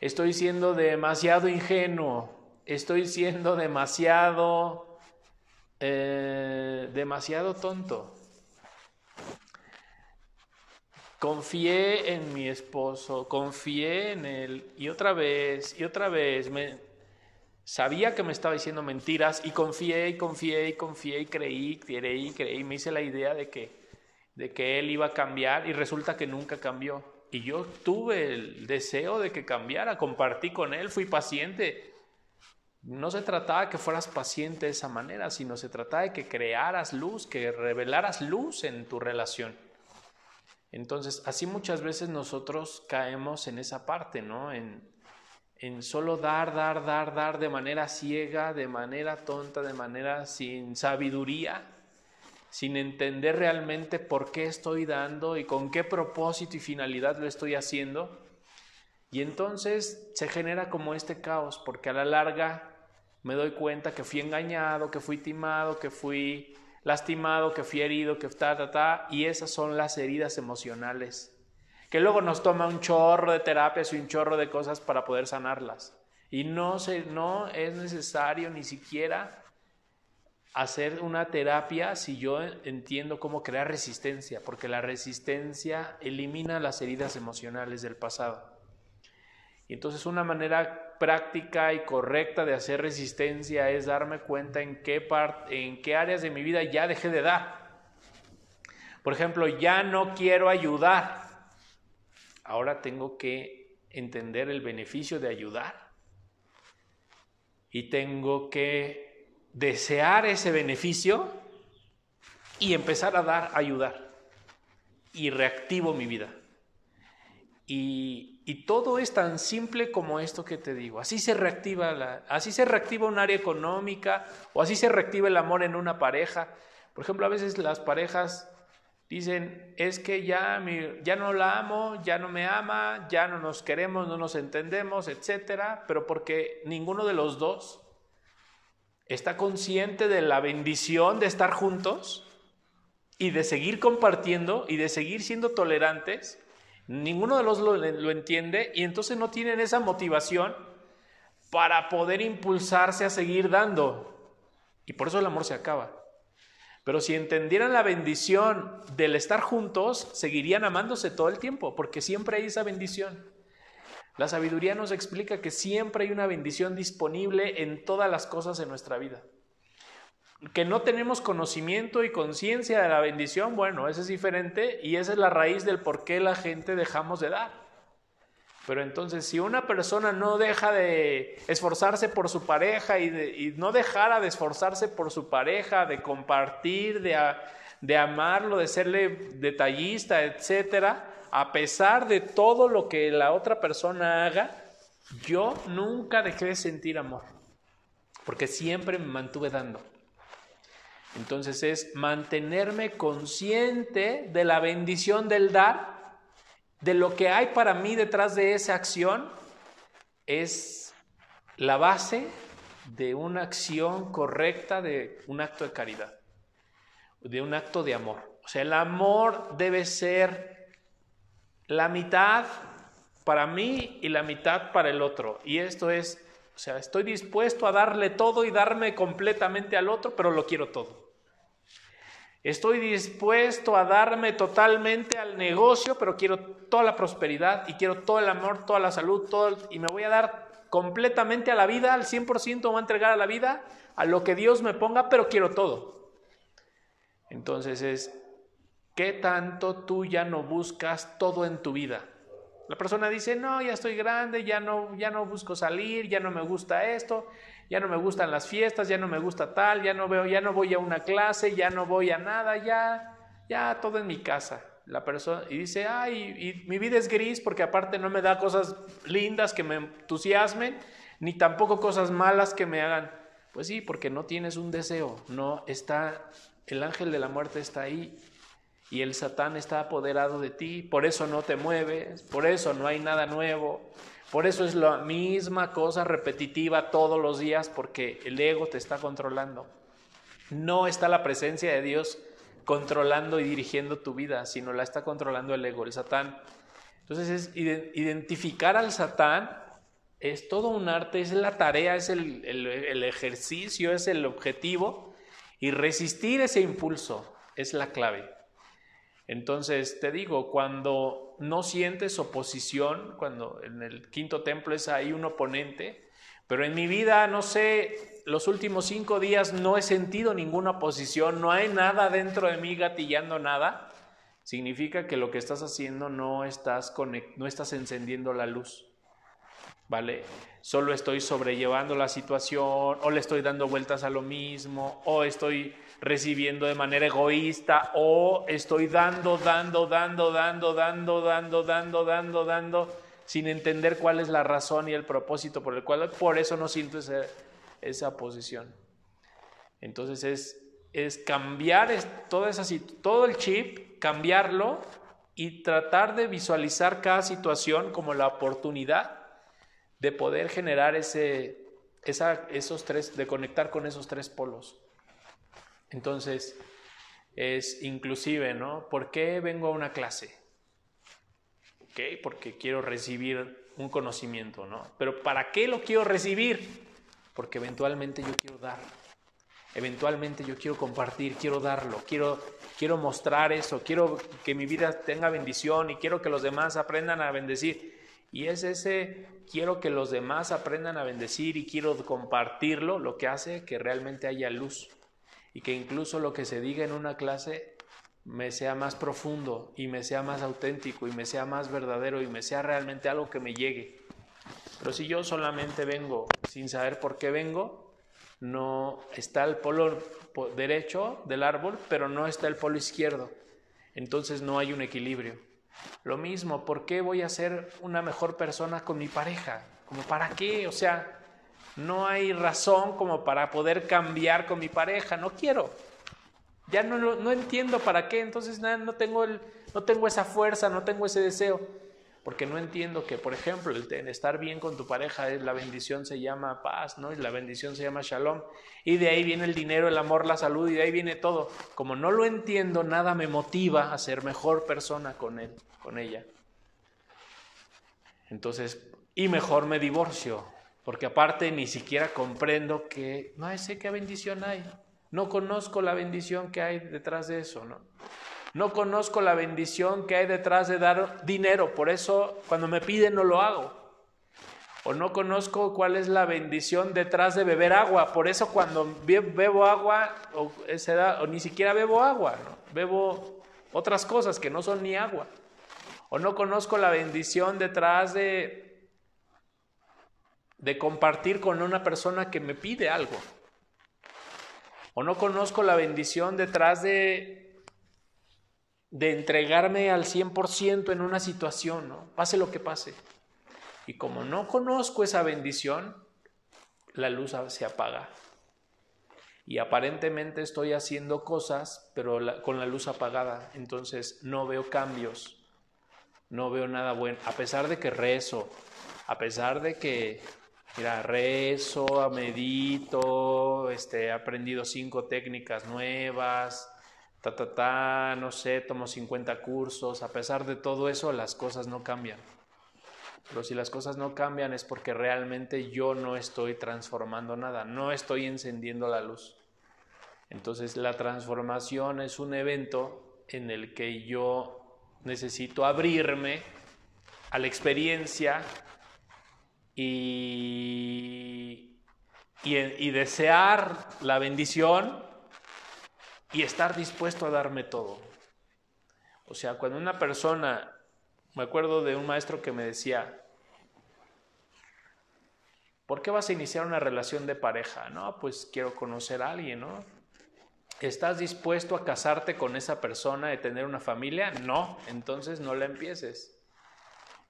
Estoy siendo demasiado ingenuo. Estoy siendo demasiado, eh, demasiado tonto. Confié en mi esposo, confié en él y otra vez y otra vez me sabía que me estaba diciendo mentiras y confié y confié y confié y creí, creí, creí, me hice la idea de que de que él iba a cambiar y resulta que nunca cambió. Y yo tuve el deseo de que cambiara, compartí con él, fui paciente. No se trataba que fueras paciente de esa manera, sino se trataba de que crearas luz, que revelaras luz en tu relación. Entonces, así muchas veces nosotros caemos en esa parte, ¿no? En, en solo dar, dar, dar, dar de manera ciega, de manera tonta, de manera sin sabiduría, sin entender realmente por qué estoy dando y con qué propósito y finalidad lo estoy haciendo. Y entonces se genera como este caos, porque a la larga me doy cuenta que fui engañado, que fui timado, que fui lastimado, que fui herido, que ta, ta, ta, y esas son las heridas emocionales que luego nos toma un chorro de terapias y un chorro de cosas para poder sanarlas. Y no, se, no es necesario ni siquiera hacer una terapia si yo entiendo cómo crear resistencia, porque la resistencia elimina las heridas emocionales del pasado. Y entonces una manera práctica y correcta de hacer resistencia es darme cuenta en qué, en qué áreas de mi vida ya dejé de dar. Por ejemplo, ya no quiero ayudar. Ahora tengo que entender el beneficio de ayudar. Y tengo que desear ese beneficio y empezar a dar, ayudar. Y reactivo mi vida. Y, todo es tan simple como esto que te digo. Así se reactiva la, así se reactiva un área económica o así se reactiva el amor en una pareja. Por ejemplo, a veces las parejas dicen, es que ya, ya no la amo, ya no me ama, ya no nos queremos, no nos entendemos, etcétera, pero porque ninguno de los dos está consciente de la bendición de estar juntos y de seguir compartiendo y de seguir siendo tolerantes, ninguno de los lo, lo entiende y entonces no tienen esa motivación para poder impulsarse a seguir dando. Y por eso el amor se acaba. Pero si entendieran la bendición del estar juntos, seguirían amándose todo el tiempo, porque siempre hay esa bendición. La sabiduría nos explica que siempre hay una bendición disponible en todas las cosas de nuestra vida. Que no tenemos conocimiento y conciencia de la bendición, bueno, eso es diferente y esa es la raíz del por qué la gente dejamos de dar. Pero entonces, si una persona no deja de esforzarse por su pareja y, no dejara de esforzarse por su pareja, de compartir, de, de amarlo, de serle detallista, etcétera, a pesar de todo lo que la otra persona haga, yo nunca dejé de sentir amor, porque siempre me mantuve dando. Entonces es mantenerme consciente de la bendición del dar, de lo que hay para mí detrás de esa acción, es la base de una acción correcta, de un acto de caridad, de un acto de amor. O sea, el amor debe ser la mitad para mí y la mitad para el otro. Y esto es, o sea, estoy dispuesto a darle todo y darme completamente al otro, pero lo quiero todo. Estoy dispuesto a darme totalmente al negocio, pero quiero toda la prosperidad y quiero todo el amor, toda la salud, todo y me voy a dar completamente a la vida, al 100% me voy a entregar a la vida, a lo que Dios me ponga, pero quiero todo. Entonces es ¿Qué tanto tú ya no buscas todo en tu vida? La persona dice, no, ya estoy grande, ya no, ya no busco salir, ya no me gusta esto, ya no me gustan las fiestas, ya no me gusta tal, ya no veo, ya no voy a una clase, ya no voy a nada, ya, ya todo en mi casa. La persona y dice, ay, mi vida es gris porque aparte no me da cosas lindas que me entusiasmen, ni tampoco cosas malas que me hagan. Pues sí, porque no tienes un deseo, no está, el ángel de la muerte está ahí y el Satán está apoderado de ti, por eso no te mueves, por eso no hay nada nuevo, por eso es la misma cosa repetitiva todos los días, porque el ego te está controlando. No está la presencia de Dios controlando y dirigiendo tu vida, sino la está controlando el ego, el Satán. Entonces es identificar al Satán es todo un arte, es la tarea, es el, el ejercicio, es el objetivo y resistir ese impulso es la clave. Entonces, te digo, cuando no sientes oposición, cuando en el quinto templo es ahí un oponente, pero en mi vida, no sé, los últimos cinco días no he sentido ninguna oposición, no hay nada dentro de mí gatillando nada, significa que lo que estás haciendo no estás, no estás encendiendo la luz. ¿Vale? Solo estoy sobrellevando la situación, o le estoy dando vueltas a lo mismo, o estoy recibiendo de manera egoísta o estoy dando, dando, dando, dando, dando, dando, dando, dando, dando, sin entender cuál es la razón y el propósito por el cual, por eso no siento esa posición. Entonces es, es cambiar toda esa, todo el chip, cambiarlo y tratar de visualizar cada situación como la oportunidad de poder generar ese, esa, esos tres, de conectar con esos tres polos. Entonces, es inclusive, ¿no? ¿Por qué vengo a una clase? ¿ok? Porque quiero recibir un conocimiento, ¿no? Pero ¿para qué lo quiero recibir? Porque eventualmente yo quiero dar. Eventualmente yo quiero compartir, quiero darlo, quiero, quiero mostrar eso, quiero que mi vida tenga bendición y quiero que los demás aprendan a bendecir. Y es ese quiero que los demás aprendan a bendecir y quiero compartirlo lo que hace que realmente haya luz y que incluso lo que se diga en una clase me sea más profundo y me sea más auténtico y me sea más verdadero y me sea realmente algo que me llegue. Pero si yo solamente vengo sin saber por qué vengo, no está el polo derecho del árbol, pero no está el polo izquierdo. Entonces no hay un equilibrio. Lo mismo, ¿por qué voy a ser una mejor persona con mi pareja? ¿Como para qué? O sea, no hay razón como para poder cambiar con mi pareja, no quiero. Ya no, no entiendo para qué, entonces no, tengo el, no tengo esa fuerza, no tengo ese deseo, porque no entiendo que, por ejemplo, el, estar bien con tu pareja, la bendición se llama paz, ¿no? Y la bendición se llama shalom, y de ahí viene el dinero, el amor, la salud, y de ahí viene todo. Como no lo entiendo, nada me motiva a ser mejor persona con él, con ella. Entonces, y mejor me divorcio, porque aparte ni siquiera comprendo que no sé qué bendición hay. No conozco la bendición que hay detrás de eso, ¿no? No conozco la bendición que hay detrás de dar dinero, por eso cuando me piden no lo hago. O no conozco cuál es la bendición detrás de beber agua, por eso cuando bebo agua o, o ni siquiera bebo agua, bebo otras cosas que no son ni agua. O no conozco la bendición detrás de de compartir con una persona que me pide algo. O no conozco la bendición detrás de, de entregarme al 100% en una situación, ¿no? pase lo que pase. Y como no conozco esa bendición, la luz se apaga. Y aparentemente estoy haciendo cosas, pero con la luz apagada. Entonces no veo cambios, no veo nada bueno. A pesar de que rezo, a pesar de que Mira, rezo, medito, este, he aprendido cinco técnicas nuevas, ta, ta, ta, no sé, tomo 50 cursos. A pesar de todo eso, las cosas no cambian. Pero si las cosas no cambian es porque realmente yo no estoy transformando nada, no estoy encendiendo la luz. Entonces la transformación es un evento en el que yo necesito abrirme a la experiencia y, y, desear la bendición y estar dispuesto a darme todo. O sea, cuando una persona, me acuerdo de un maestro que me decía, ¿por qué vas a iniciar una relación de pareja? No, pues quiero conocer a alguien, ¿no? ¿Estás dispuesto a casarte con esa persona y tener una familia? No, entonces no la empieces.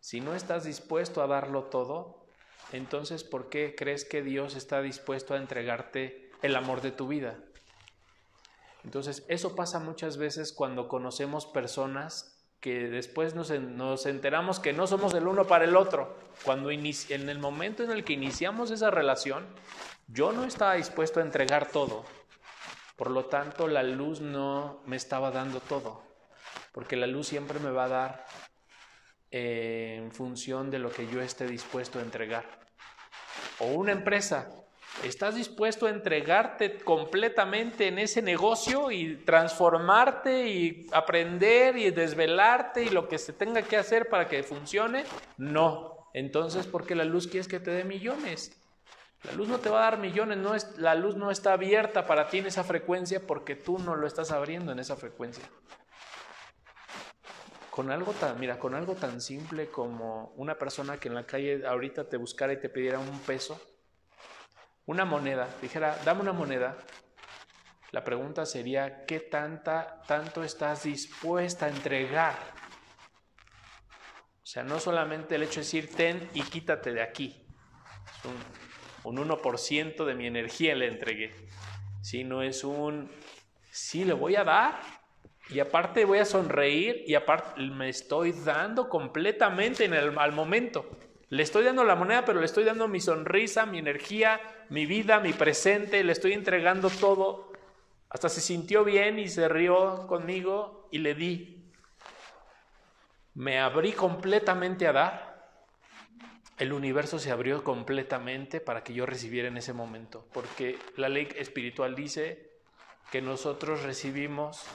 Si no estás dispuesto a darlo todo, entonces ¿por qué crees que Dios está dispuesto a entregarte el amor de tu vida? Entonces, eso pasa muchas veces cuando conocemos personas que después nos, enteramos que no somos el uno para el otro. Cuando en el momento en el que iniciamos esa relación, yo no estaba dispuesto a entregar todo. Por lo tanto, la luz no me estaba dando todo. Porque la luz siempre me va a dar eh, en función de lo que yo esté dispuesto a entregar o una empresa, ¿estás dispuesto a entregarte completamente en ese negocio y transformarte y aprender y desvelarte y lo que se tenga que hacer para que funcione? No. Entonces, ¿por qué la luz quieres que te dé millones? La luz no te va a dar millones, no es, la luz no está abierta para ti en esa frecuencia porque tú no lo estás abriendo en esa frecuencia. Con algo tan, mira, con algo tan simple como una persona que en la calle ahorita te buscara y te pidiera un peso, una moneda, dijera, dame una moneda, la pregunta sería, ¿qué tanta, tanto estás dispuesta a entregar? O sea, no solamente el hecho de decir, ten y quítate de aquí. Es un, un 1% de mi energía le entregué. Sino es un, sí, le voy a dar y aparte voy a sonreír y aparte me estoy dando completamente en el, al momento. Le estoy dando la moneda, pero le estoy dando mi sonrisa, mi energía, mi vida, mi presente, le estoy entregando todo. Hasta se sintió bien y se rió conmigo y le di. me abrí completamente a dar, el universo se abrió completamente para que yo recibiera en ese momento, porque la ley espiritual dice que nosotros recibimos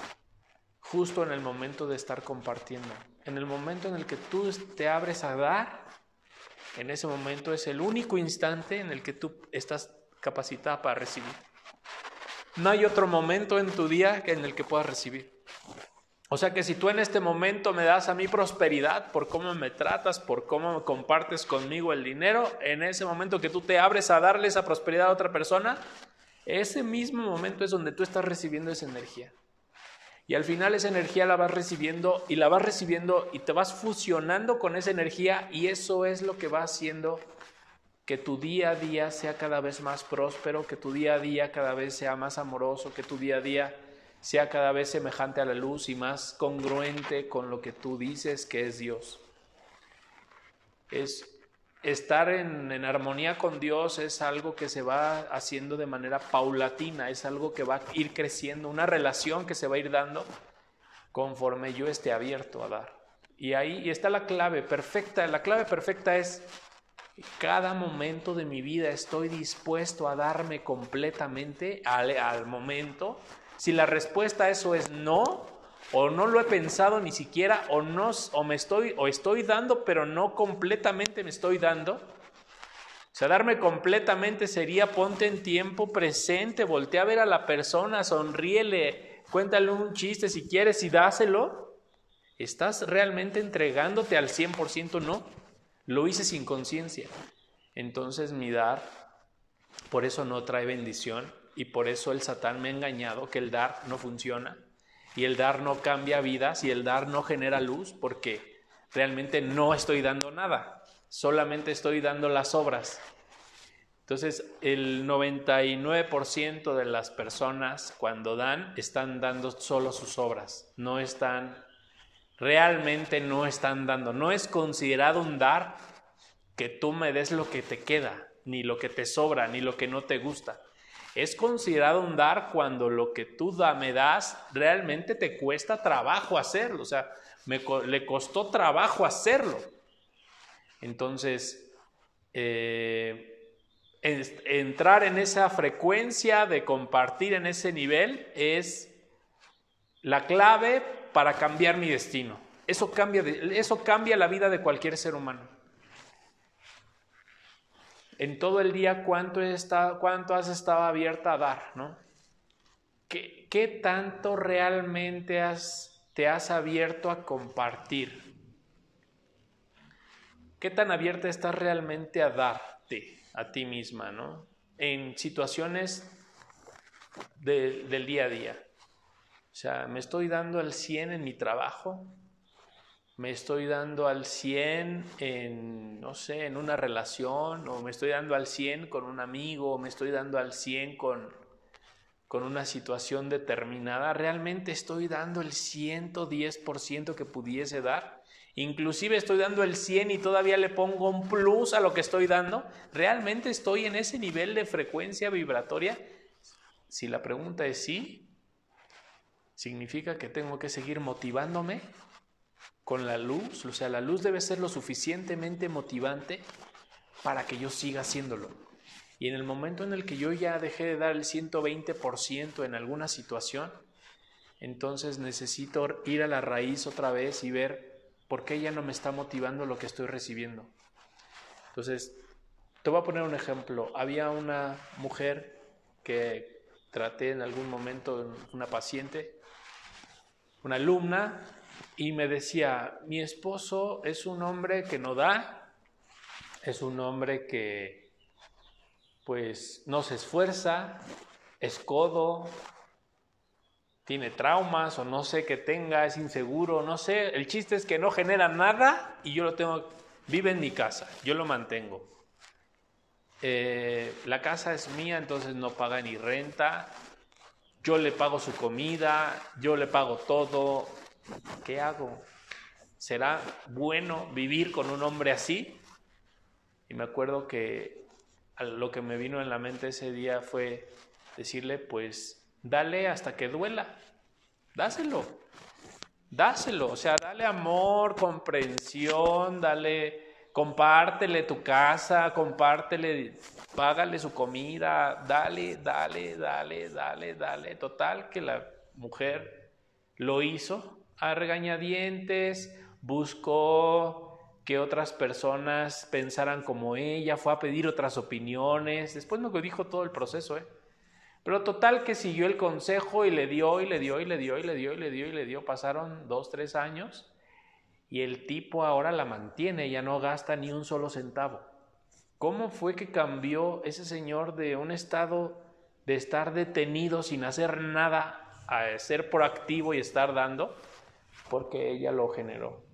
justo en el momento de estar compartiendo. En el momento en el que tú te abres a dar, en ese momento es el único instante en el que tú estás capacitada para recibir. No hay otro momento en tu día en el que puedas recibir. O sea que si tú en este momento me das a mí prosperidad por cómo me tratas, por cómo compartes conmigo el dinero, en ese momento que tú te abres a darle esa prosperidad a otra persona, ese mismo momento es donde tú estás recibiendo esa energía. Y al final esa energía la vas recibiendo y la vas recibiendo y te vas fusionando con esa energía y eso es lo que va haciendo que tu día a día sea cada vez más próspero, que tu día a día cada vez sea más amoroso, que tu día a día sea cada vez semejante a la luz y más congruente con lo que tú dices que es Dios. Es estar en, armonía con Dios es algo que se va haciendo de manera paulatina, es algo que va a ir creciendo, una relación que se va a ir dando conforme yo esté abierto a dar. Y ahí está la clave perfecta. La clave perfecta es cada momento de mi vida estoy dispuesto a darme completamente al momento. Si la respuesta a eso es no, o no lo he pensado ni siquiera o no o me estoy o estoy dando pero no completamente me estoy dando. O sea, darme completamente sería ponte en tiempo presente, voltea a ver a la persona, sonríele, cuéntale un chiste si quieres y dáselo. ¿Estás realmente entregándote al 100%? No. Lo hice sin conciencia. Entonces mi dar, por eso no trae bendición y por eso el Satán me ha engañado que el dar no funciona y el dar no cambia vidas y el dar no genera luz porque realmente no estoy dando nada, solamente estoy dando las obras. Entonces, el 99% de las personas cuando dan están dando solo sus obras, no están, realmente no están dando. No es considerado un dar que tú me des lo que te queda, ni lo que te sobra, ni lo que no te gusta. Es considerado un dar cuando lo que tú me das realmente te cuesta trabajo hacerlo, o sea, le costó trabajo hacerlo. Entonces, eh, entrar en esa frecuencia de compartir en ese nivel es la clave para cambiar mi destino. Eso cambia, eso cambia la vida de cualquier ser humano en todo el día cuánto, has estado abierta a dar, ¿no? ¿Qué, tanto realmente te has abierto a compartir? ¿Qué tan abierta estás realmente a darte a ti misma, ¿no? En situaciones del día a día. O sea, ¿me estoy dando el 100 en mi trabajo? Me estoy dando al 100 en, no sé, en una relación, o me estoy dando al 100 con un amigo, o me estoy dando al 100 con, con una situación determinada, realmente estoy dando el 110% que pudiese dar. Inclusive estoy dando el 100 y todavía le pongo un plus a lo que estoy dando. ¿Realmente estoy en ese nivel de frecuencia vibratoria? Si la pregunta es sí, significa que tengo que seguir motivándome con la luz, o sea, la luz debe ser lo suficientemente motivante para que yo siga haciéndolo. Y en el momento en el que yo ya dejé de dar el 120% en alguna situación, entonces necesito ir a la raíz otra vez y ver por qué ya no me está motivando lo que estoy recibiendo. Entonces, te voy a poner un ejemplo. Había una mujer que traté en algún momento, una paciente, una alumna, y me decía, mi esposo es un hombre que no da, es un hombre que pues no se esfuerza, es codo, tiene traumas o no sé qué tenga, es inseguro, no sé. El chiste es que no genera nada y yo lo tengo, vive en mi casa, yo lo mantengo. Eh, la casa es mía, entonces no paga ni renta, yo le pago su comida, yo le pago todo, ¿Qué hago? ¿Será bueno vivir con un hombre así? Y me acuerdo que lo que me vino en la mente ese día fue decirle, pues dale hasta que duela, dáselo. dáselo, o sea, dale amor, comprensión, dale, compártele tu casa, compártele, págale su comida, dale, dale, dale, dale, dale. Total, que la mujer lo hizo a regañadientes, buscó que otras personas pensaran como ella, fue a pedir otras opiniones, después no dijo todo el proceso, ¿eh? Pero total que siguió el consejo y le dio y le dio y le dio y le dio y le dio y le dio. Pasaron dos, tres años y el tipo ahora la mantiene, ya no gasta ni un solo centavo. ¿Cómo fue que cambió ese señor de un estado de estar detenido sin hacer nada a ser proactivo y estar dando? Porque ella lo generó.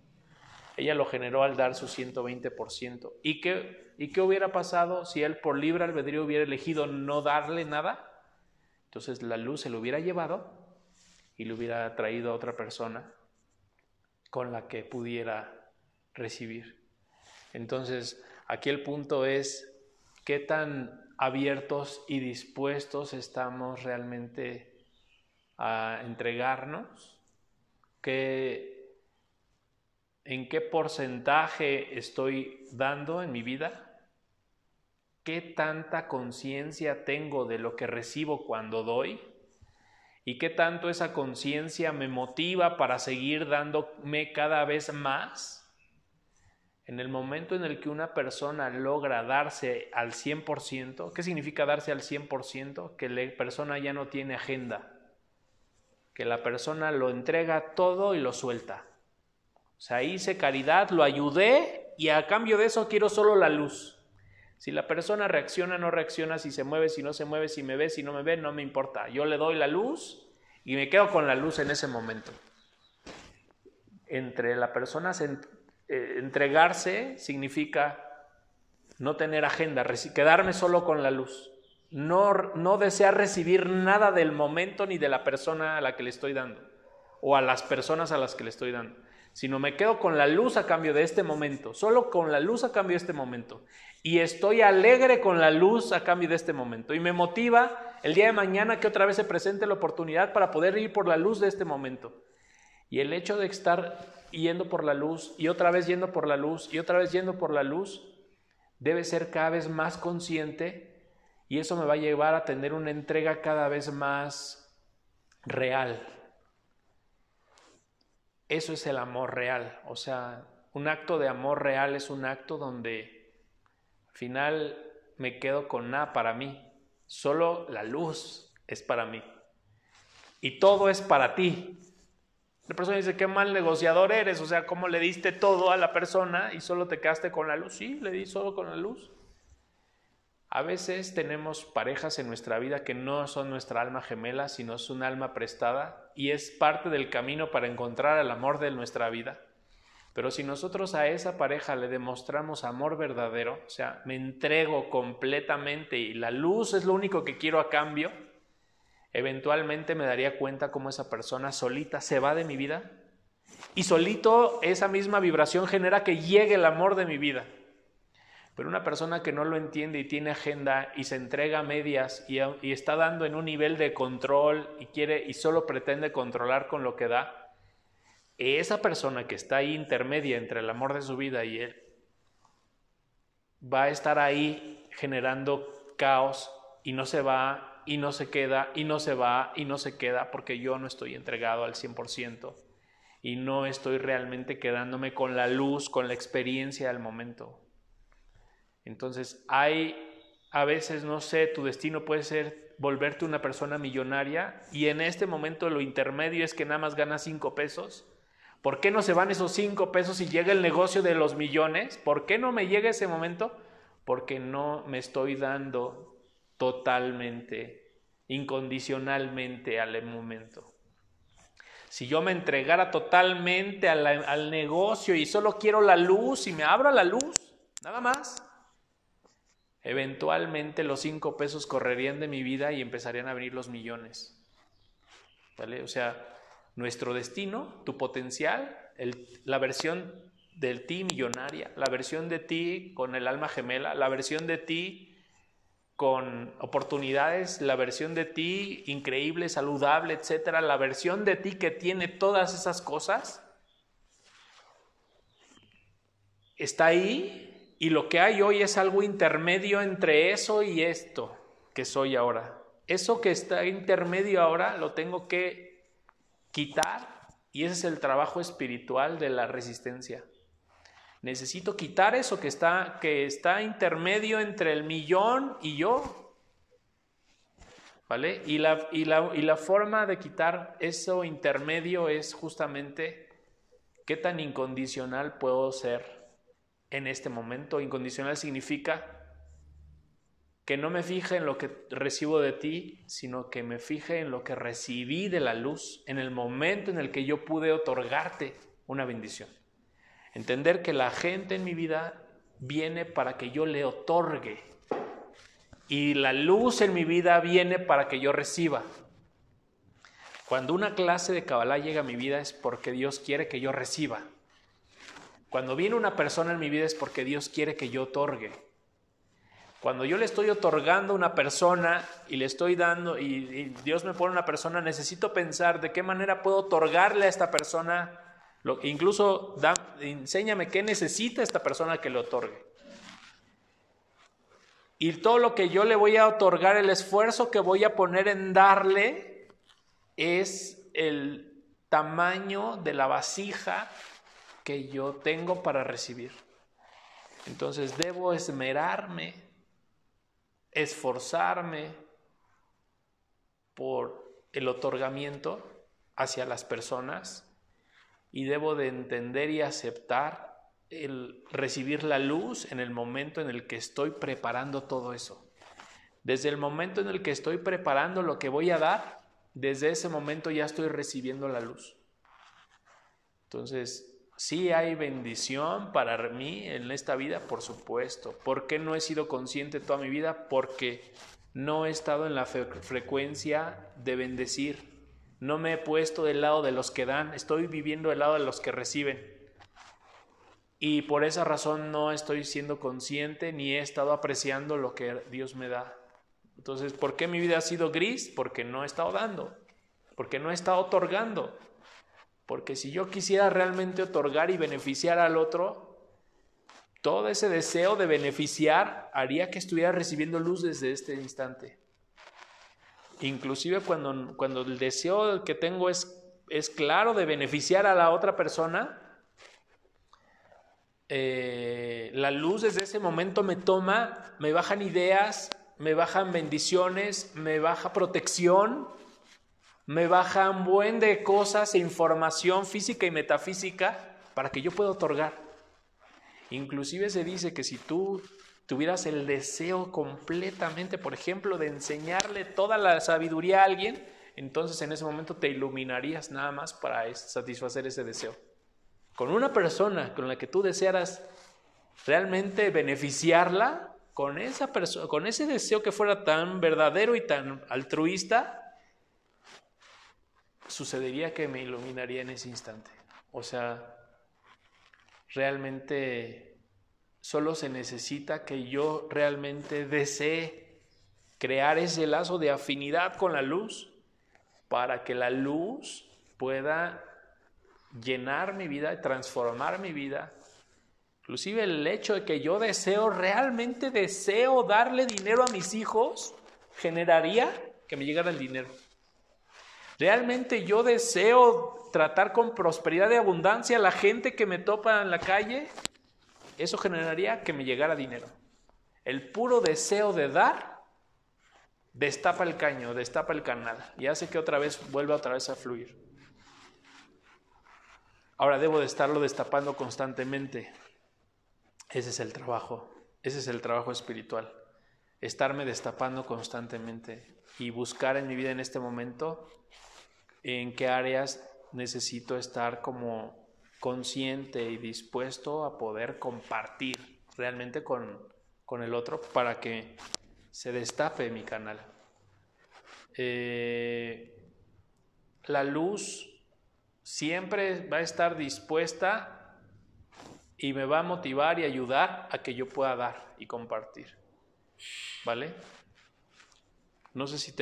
Ella lo generó al dar su 120%. ¿Y qué, ¿Y qué hubiera pasado si él por libre albedrío hubiera elegido no darle nada? Entonces la luz se lo hubiera llevado y le hubiera traído a otra persona con la que pudiera recibir. Entonces, aquí el punto es qué tan abiertos y dispuestos estamos realmente a entregarnos, ¿Qué, en qué porcentaje estoy dando en mi vida qué tanta conciencia tengo de lo que recibo cuando doy y qué tanto esa conciencia me motiva para seguir dándome cada vez más. En el momento en el que una persona logra darse al 100%, ¿qué significa darse al 100%? Que la persona ya no tiene agenda, que la persona lo entrega todo y lo suelta. O sea, hice caridad, lo ayudé y a cambio de eso quiero solo la luz. Si la persona reacciona, no reacciona, si se mueve, si no se mueve, si me ve, si no me ve, no me importa. Yo le doy la luz y me quedo con la luz en ese momento. Entre la persona eh, entregarse significa no tener agenda, quedarme solo con la luz. No, no desear recibir nada del momento ni de la persona a la que le estoy dando o a las personas a las que le estoy dando sino me quedo con la luz a cambio de este momento, solo con la luz a cambio de este momento. Y estoy alegre con la luz a cambio de este momento. Y me motiva el día de mañana que otra vez se presente la oportunidad para poder ir por la luz de este momento. Y el hecho de estar yendo por la luz y otra vez yendo por la luz y otra vez yendo por la luz debe ser cada vez más consciente y eso me va a llevar a tener una entrega cada vez más real, eso es el amor real. O sea, un acto de amor real es un acto donde al final me quedo con nada para mí. Solo la luz es para mí. Y todo es para ti. La persona dice, qué mal negociador eres. O sea, ¿cómo le diste todo a la persona y solo te quedaste con la luz? Sí, le di solo con la luz. A veces tenemos parejas en nuestra vida que no son nuestra alma gemela, sino es un alma prestada y es parte del camino para encontrar el amor de nuestra vida. Pero si nosotros a esa pareja le demostramos amor verdadero, o sea, me entrego completamente y la luz es lo único que quiero a cambio, eventualmente me daría cuenta cómo esa persona solita se va de mi vida y solito esa misma vibración genera que llegue el amor de mi vida. Pero una persona que no lo entiende y tiene agenda y se entrega a medias y, está dando en un nivel de control y quiere y solo pretende controlar con lo que da, esa persona que está ahí intermedia entre el amor de su vida y él va a estar ahí generando caos y no se va y no se queda y no se va y no se queda porque yo no estoy entregado al 100% y no estoy realmente quedándome con la luz, con la experiencia del momento. Entonces, hay a veces, no sé, tu destino puede ser volverte una persona millonaria y en este momento lo intermedio es que nada más ganas cinco pesos. ¿Por qué no se van esos cinco pesos y llega el negocio de los millones? ¿Por qué no me llega ese momento? Porque no me estoy dando totalmente, incondicionalmente al momento. Si yo me entregara totalmente al, negocio y solo quiero la luz y me abro la luz, nada más, eventualmente los cinco pesos correrían de mi vida y empezarían a venir los millones. ¿Vale? O sea, nuestro destino, tu potencial, la versión del ti millonaria, la versión de ti con el alma gemela, la versión de ti con oportunidades, la versión de ti increíble, saludable, etcétera, la versión de ti que tiene todas esas cosas, está ahí y lo que hay hoy es algo intermedio entre eso y esto que soy ahora. Eso que está intermedio ahora lo tengo que quitar y ese es el trabajo espiritual de la resistencia. Necesito quitar eso que está, que está intermedio entre el millón y yo. ¿Vale? Y la, y, la, y la forma de quitar eso intermedio es justamente qué tan incondicional puedo ser en este momento. Incondicional significa que no me fije en lo que recibo de ti, sino que me fije en lo que recibí de la luz en el momento en el que yo pude otorgarte una bendición. Entender que la gente en mi vida viene para que yo le otorgue y la luz en mi vida viene para que yo reciba. Cuando una clase de Kabbalah llega a mi vida es porque Dios quiere que yo reciba. Cuando viene una persona en mi vida es porque Dios quiere que yo otorgue. Cuando yo le estoy otorgando a una persona y le estoy dando, y, Dios me pone una persona, necesito pensar de qué manera puedo otorgarle a esta persona, lo, incluso enséñame qué necesita esta persona que le otorgue. Y todo lo que yo le voy a otorgar, el esfuerzo que voy a poner en darle, es el tamaño de la vasija que yo tengo para recibir. Entonces debo esmerarme esforzarme por el otorgamiento hacia las personas y debo de entender y aceptar el recibir la luz en el momento en el que estoy preparando todo eso. Desde el momento en el que estoy preparando lo que voy a dar, desde ese momento ya estoy recibiendo la luz. Entonces, Sí hay bendición para mí en esta vida, por supuesto. ¿Por qué no he sido consciente toda mi vida? Porque no he estado en la frecuencia de bendecir. No me he puesto del lado de los que dan, estoy viviendo del lado de los que reciben. Y por esa razón no estoy siendo consciente ni he estado apreciando lo que Dios me da. Entonces, ¿por qué mi vida ha sido gris? Porque no he estado dando, porque no he estado otorgando. Porque si yo quisiera realmente otorgar y beneficiar al otro, todo ese deseo de beneficiar haría que estuviera recibiendo luz desde este instante. Inclusive cuando, cuando el deseo que tengo es, es claro de beneficiar a la otra persona, eh, la luz desde ese momento me toma, me bajan ideas, me bajan bendiciones, me baja protección, me bajan buen de cosas e información física y metafísica para que yo pueda otorgar. Inclusive se dice que si tú tuvieras el deseo completamente, por ejemplo, de enseñarle toda la sabiduría a alguien, entonces en ese momento te iluminarías nada más para satisfacer ese deseo. Con una persona con la que tú desearas realmente beneficiarla, con esa con ese deseo que fuera tan verdadero y tan altruista, sucedería que me iluminaría en ese instante. O sea, realmente solo se necesita que yo realmente desee crear ese lazo de afinidad con la luz para que la luz pueda llenar mi vida, transformar mi vida. Inclusive el hecho de que yo deseo, realmente deseo darle dinero a mis hijos, generaría que me llegara el dinero. ¿Realmente yo deseo tratar con prosperidad y abundancia a la gente que me topa en la calle? Eso generaría que me llegara dinero. El puro deseo de dar destapa el caño, destapa el canal y hace que otra vez vuelva otra vez a fluir. Ahora debo de estarlo destapando constantemente. Ese es el trabajo, ese es el trabajo espiritual. Estarme destapando constantemente y buscar en mi vida en este momento en qué áreas necesito estar como consciente y dispuesto a poder compartir realmente con, con el otro para que se destape mi canal. Eh, la luz siempre va a estar dispuesta y me va a motivar y ayudar a que yo pueda dar y compartir. ¿Vale? No sé si tengo